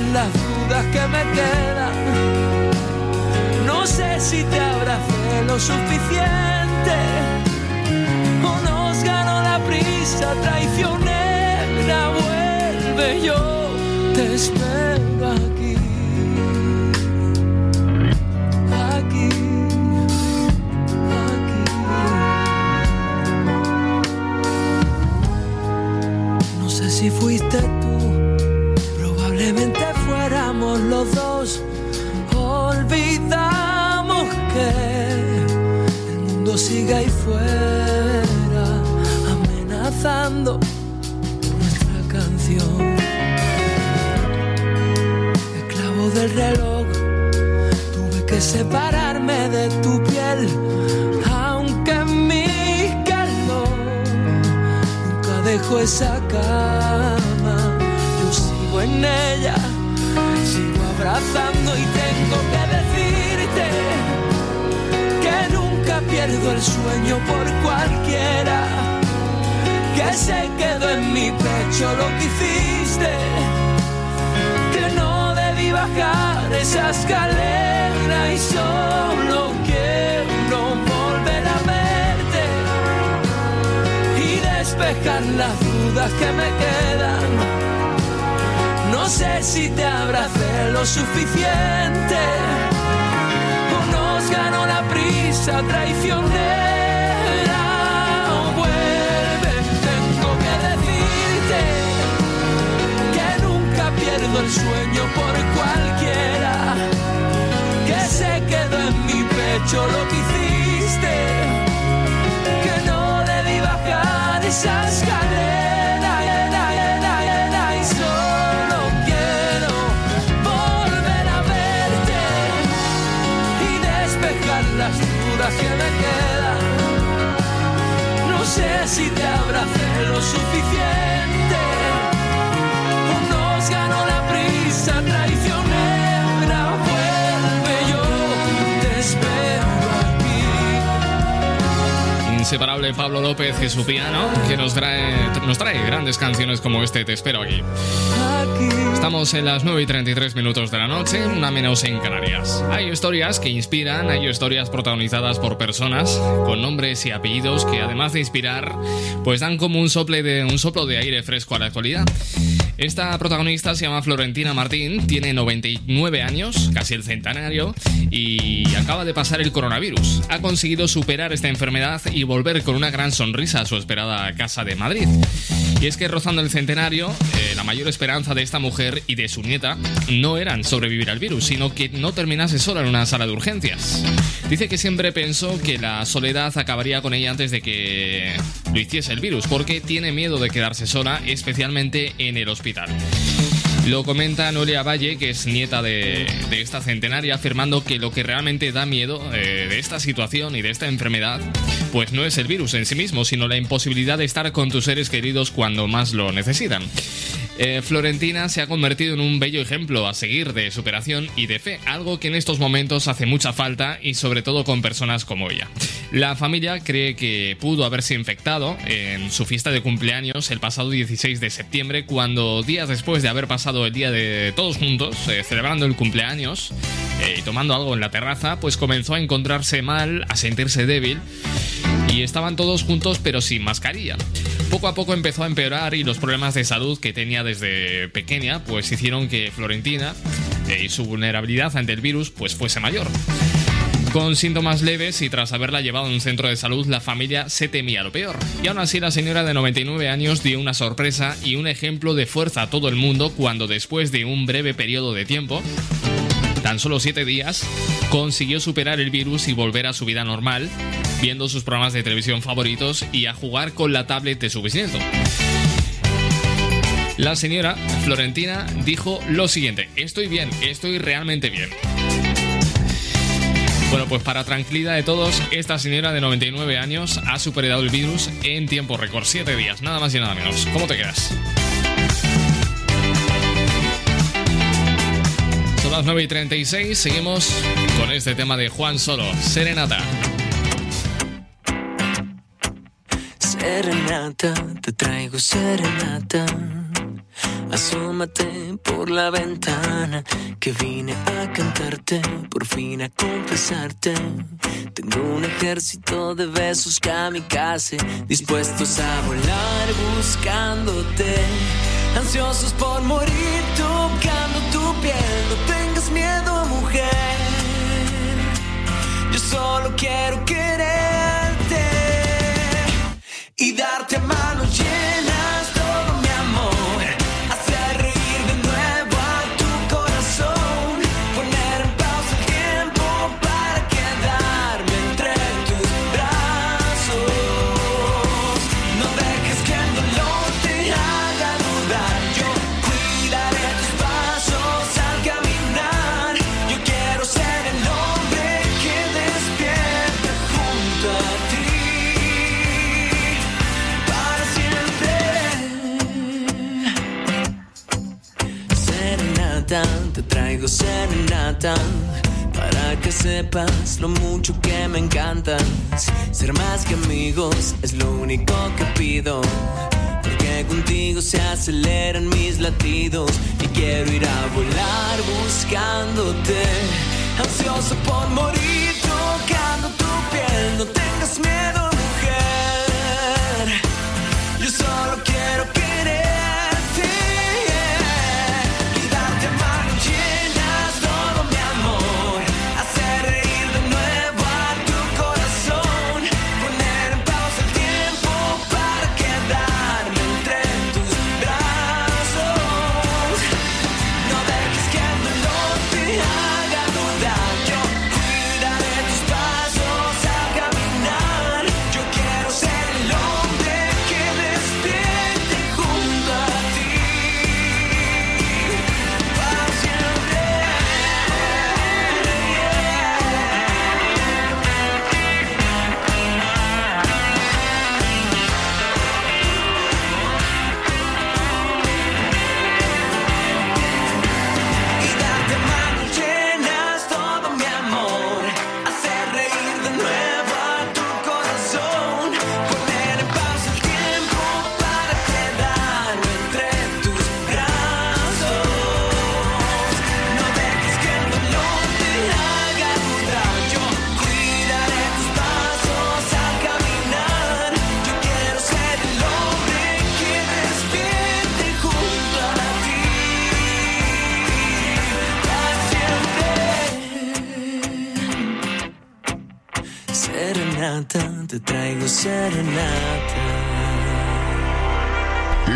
las dudas que me quedan. No sé si te abracé lo suficiente o nos ganó la prisa traicionera. Vuelve, yo te espero fuera amenazando nuestra canción. Esclavo del reloj, tuve que separarme de tu piel, aunque mi calor nunca dejó esa cama. Yo sigo en ella sigo abrazando y tengo pierdo el sueño por cualquiera que se quedó en mi pecho lo que hiciste que no debí bajar esa escalera y solo quiero volver a verte y despejar las dudas que me quedan. No sé si te abracé lo suficiente. O nos ganó la prisa traicionera. O vuelve, tengo que decirte que nunca pierdo el sueño por cualquiera si te abracé lo suficiente o nos ganó la prisa traicionera. Vuelve yo, te espero aquí. Inseparable Pablo López y su piano, que nos trae, nos trae grandes canciones como este Te espero aquí. Aquí. Estamos en las 9 y 33 minutos de la noche, una menos en Canarias. Hay historias que inspiran, hay historias protagonizadas por personas con nombres y apellidos que además de inspirar, pues dan como un, sople de, un soplo de aire fresco a la actualidad. Esta protagonista se llama Florentina Martín, tiene 99 años, casi el centenario, y acaba de pasar el coronavirus. Ha conseguido superar esta enfermedad y volver con una gran sonrisa a su esperada casa de Madrid. Y es que rozando el centenario, eh, la mayor esperanza de esta mujer y de su nieta no eran sobrevivir al virus, sino que no terminase sola en una sala de urgencias. Dice que siempre pensó que la soledad acabaría con ella antes de que lo hiciese el virus, porque tiene miedo de quedarse sola, especialmente en el hospital. Lo comenta Noelia Valle, que es nieta de, de esta centenaria, afirmando que lo que realmente da miedo eh, de esta situación y de esta enfermedad, pues no es el virus en sí mismo, sino la imposibilidad de estar con tus seres queridos cuando más lo necesitan. Eh, Florentina se ha convertido en un bello ejemplo a seguir de superación y de fe, algo que en estos momentos hace mucha falta y sobre todo con personas como ella. La familia cree que pudo haberse infectado en su fiesta de cumpleaños el pasado 16 de septiembre, cuando días después de haber pasado el día de todos juntos, eh, celebrando el cumpleaños eh, tomando algo en la terraza, pues comenzó a encontrarse mal, a sentirse débil y estaban todos juntos pero sin mascarilla. Poco a poco empezó a empeorar y los problemas de salud que tenía desde pequeña pues hicieron que Florentina eh, y su vulnerabilidad ante el virus pues fuese mayor. Con síntomas leves y tras haberla llevado a un centro de salud, la familia se temía lo peor. Y aún así la señora de 99 años dio una sorpresa y un ejemplo de fuerza a todo el mundo cuando después de un breve periodo de tiempo, tan solo 7 días, consiguió superar el virus y volver a su vida normal, viendo sus programas de televisión favoritos y a jugar con la tablet de su bisnieto. La señora Florentina dijo lo siguiente, estoy bien, estoy realmente bien. Bueno, pues para tranquilidad de todos, esta señora de 99 años ha superado el virus en tiempo récord, 7 días, nada más y nada menos. ¿Cómo te quedas? Las 9 y 36, seguimos con este tema de Juan Solo, Serenata. Serenata, te traigo serenata. Asómate por la ventana que vine a cantarte, por fin a confesarte. Tengo un ejército de besos kamikaze dispuestos a volar buscándote. Ansiosos por morir tocando no tengas miedo, mujer. Yo solo quiero quererte lo mucho que me encantas. Ser más que amigos es lo único que pido. Porque contigo se aceleran mis latidos. Y quiero ir a volar buscándote.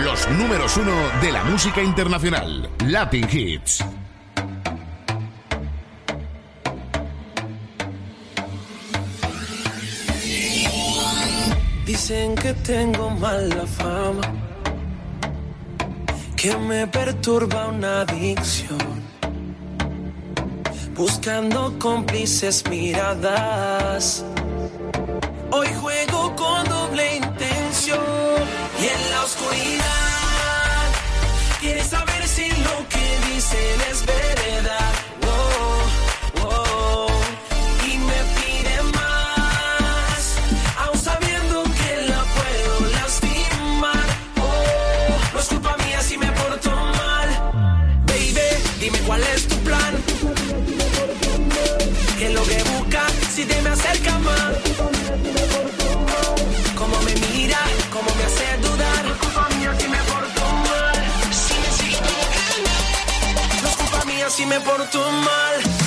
Los números uno de la música internacional, Latin Hits. Dicen que tengo mala fama, que me perturba una adicción buscando cómplices miradas si me porto mal.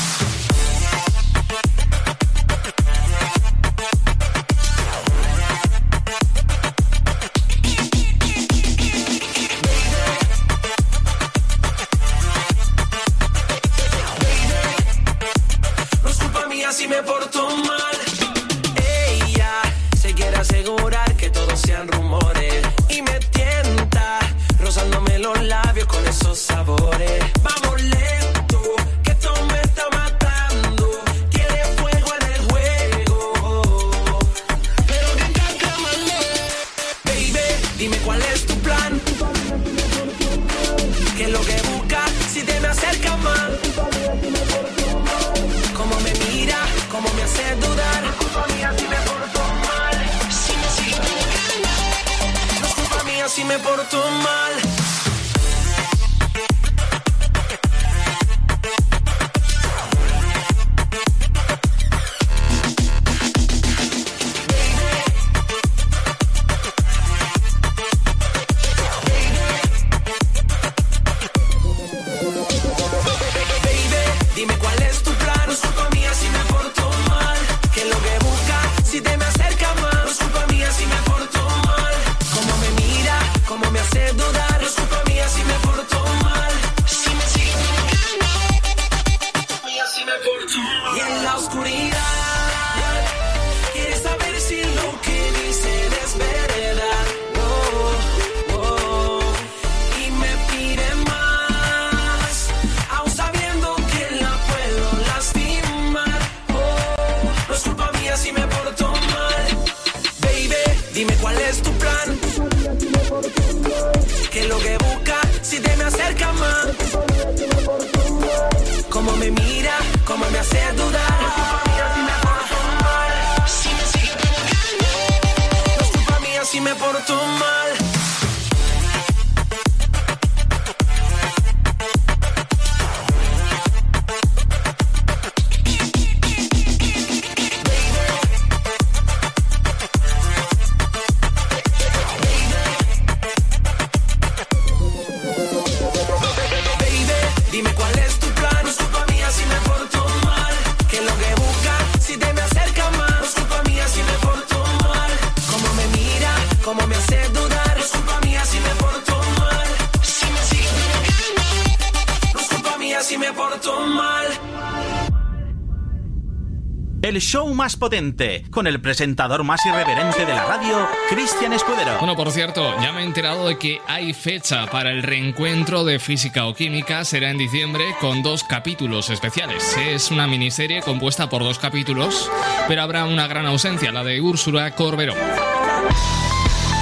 potente, con el presentador más irreverente de la radio, Cristian Escudero. Bueno, por cierto, ya me he enterado de que hay fecha para el reencuentro de Física o Química, será en diciembre, con dos capítulos especiales. Es una miniserie compuesta por dos capítulos, pero habrá una gran ausencia, la de Úrsula Corberó.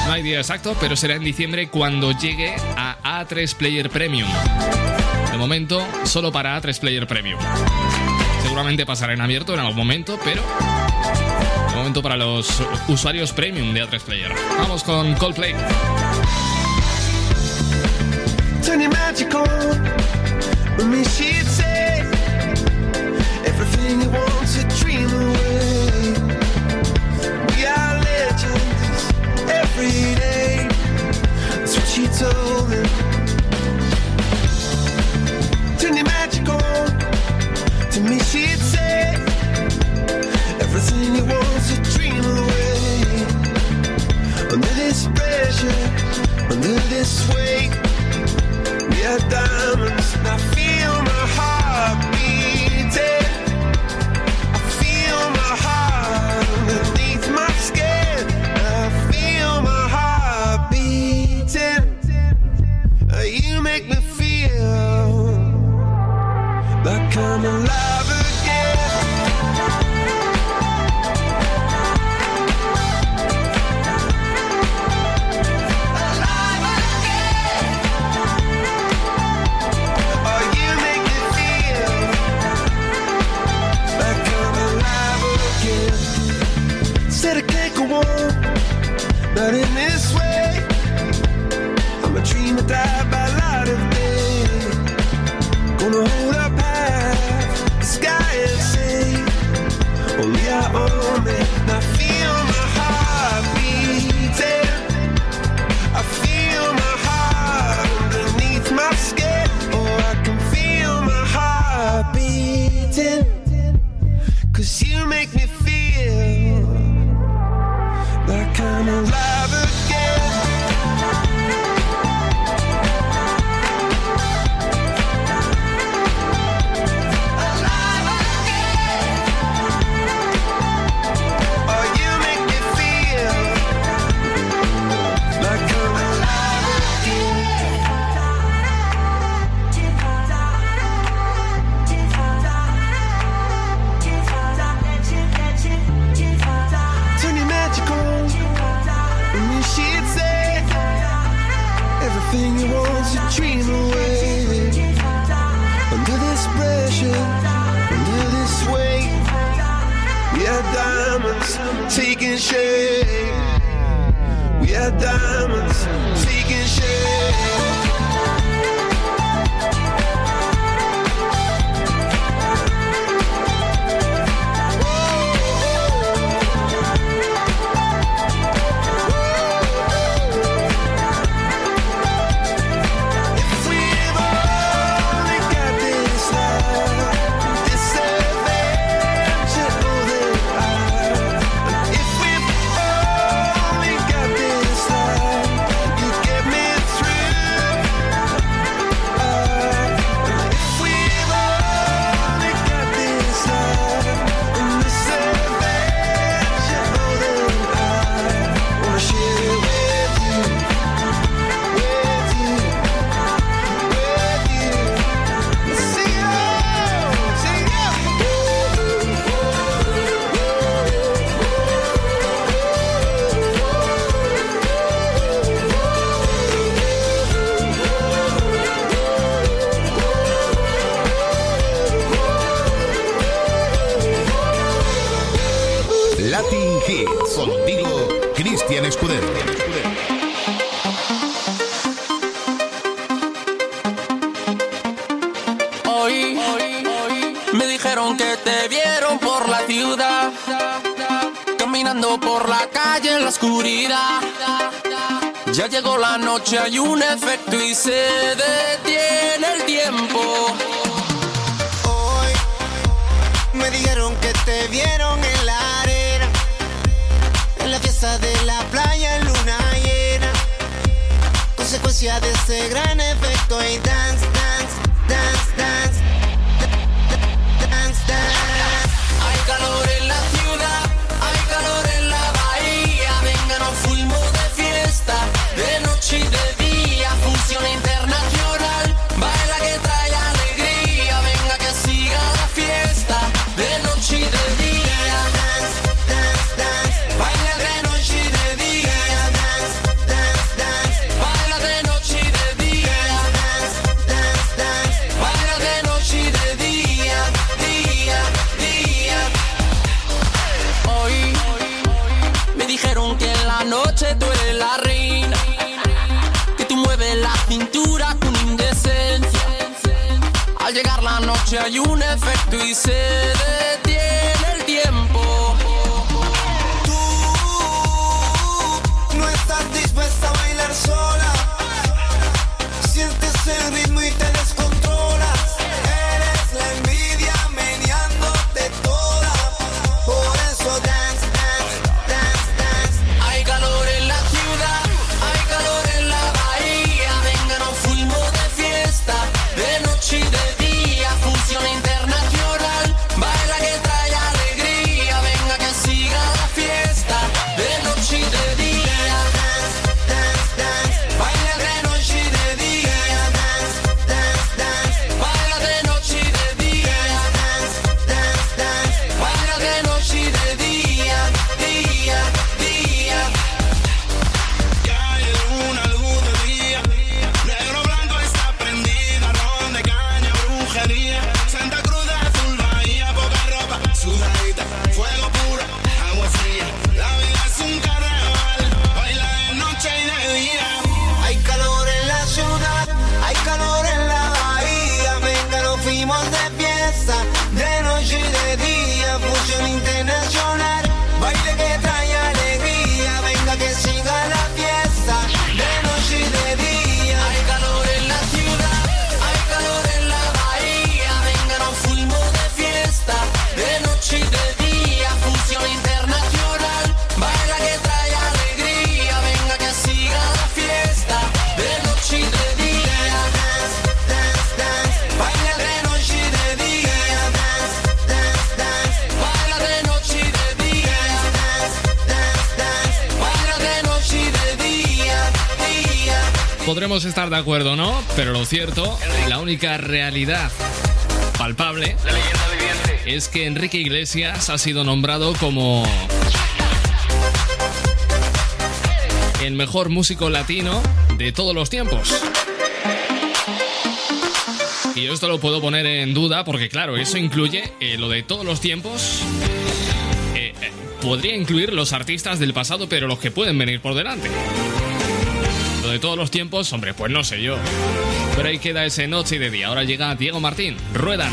No hay día exacto, pero será en diciembre cuando llegue a A3 Player Premium. De momento, solo para A3 Player Premium. Seguramente pasará en abierto en algún momento, pero Momento para los usuarios premium de A3 Player. Vamos con Coldplay. vieron por la ciudad, caminando por la calle en la oscuridad. Ya llegó la noche, hay un efecto y se detiene el tiempo. Hoy me dijeron que te vieron en la arena, en la fiesta de la playa en luna llena. Consecuencia de ese gran efecto y dance, dance, dance. calor noche hay un efecto y se de acuerdo, ¿no? Pero lo cierto, la única realidad palpable es que Enrique Iglesias ha sido nombrado como el mejor músico latino de todos los tiempos. Y yo esto lo puedo poner en duda porque, claro, eso incluye eh, lo de todos los tiempos. Eh, eh, podría incluir los artistas del pasado, pero los que pueden venir por delante. Lo de todos los tiempos, hombre, pues no sé yo. Pero ahí queda ese noche y de día. Ahora llega Diego Martín. Ruedan.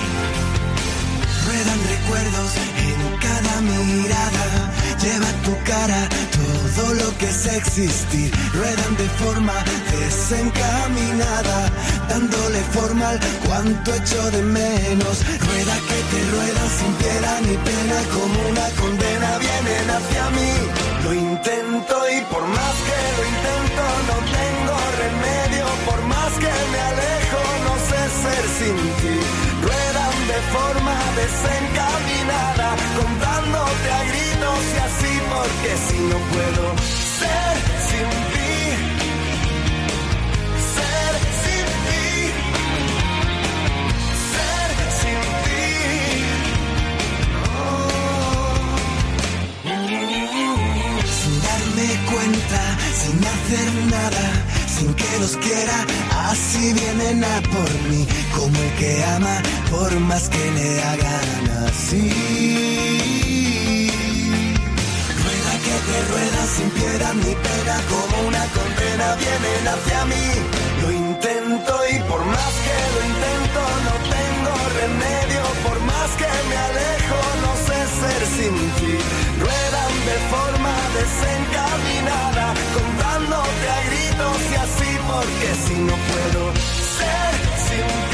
Ruedan recuerdos en cada mirada. Lleva tu cara todo lo que es existir. Ruedan de forma desencaminada, dándole forma al cuanto echo de menos. Rueda que te ruedan sin piedad ni pena, como una condena vienen hacia mí. Lo intento y por más que lo intento no remedio. Por más que me alejo no sé ser sin ti. Ruedan de forma desencaminada, contándote a gritos y así porque si no puedo ser sin ti. Ser sin ti. Ser sin ti. Sin darme cuenta, sin hacer nada, sin que los quiera, así vienen a por mí, como el que ama, por más que le hagan así. Rueda que te rueda sin piedad ni pena, como una condena vienen hacia mí. Lo intento y por más que lo intento no tengo remedio, por más que me alejo no sé ser sin ti. Ruedan de forma desencaminada, contándote a gritos y así porque si no puedo ser sin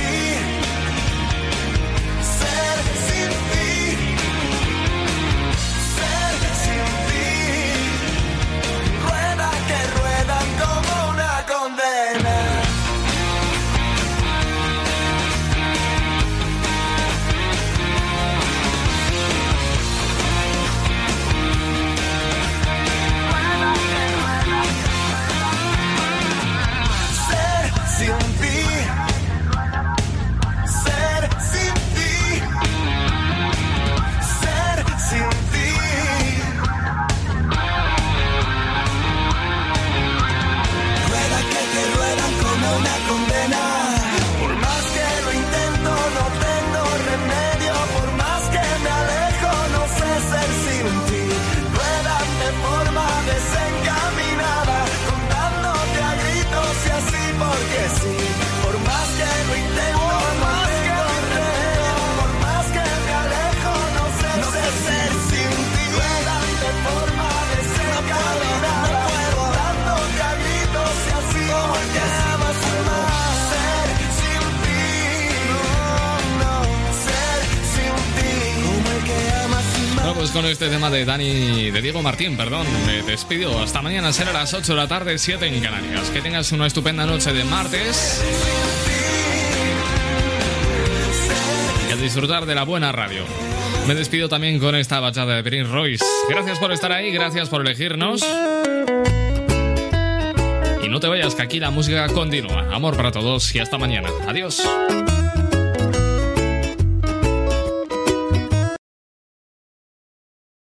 pues con este tema de Dani, de Diego Martín, perdón, me despido. Hasta mañana, será las 8 de la tarde, 7 en Canarias. Que tengas una estupenda noche de martes. Y a disfrutar de la buena radio. Me despido también con esta bachata de Prince Royce. Gracias por estar ahí, gracias por elegirnos. Y no te vayas, que aquí la música continúa. Amor para todos y hasta mañana. Adiós.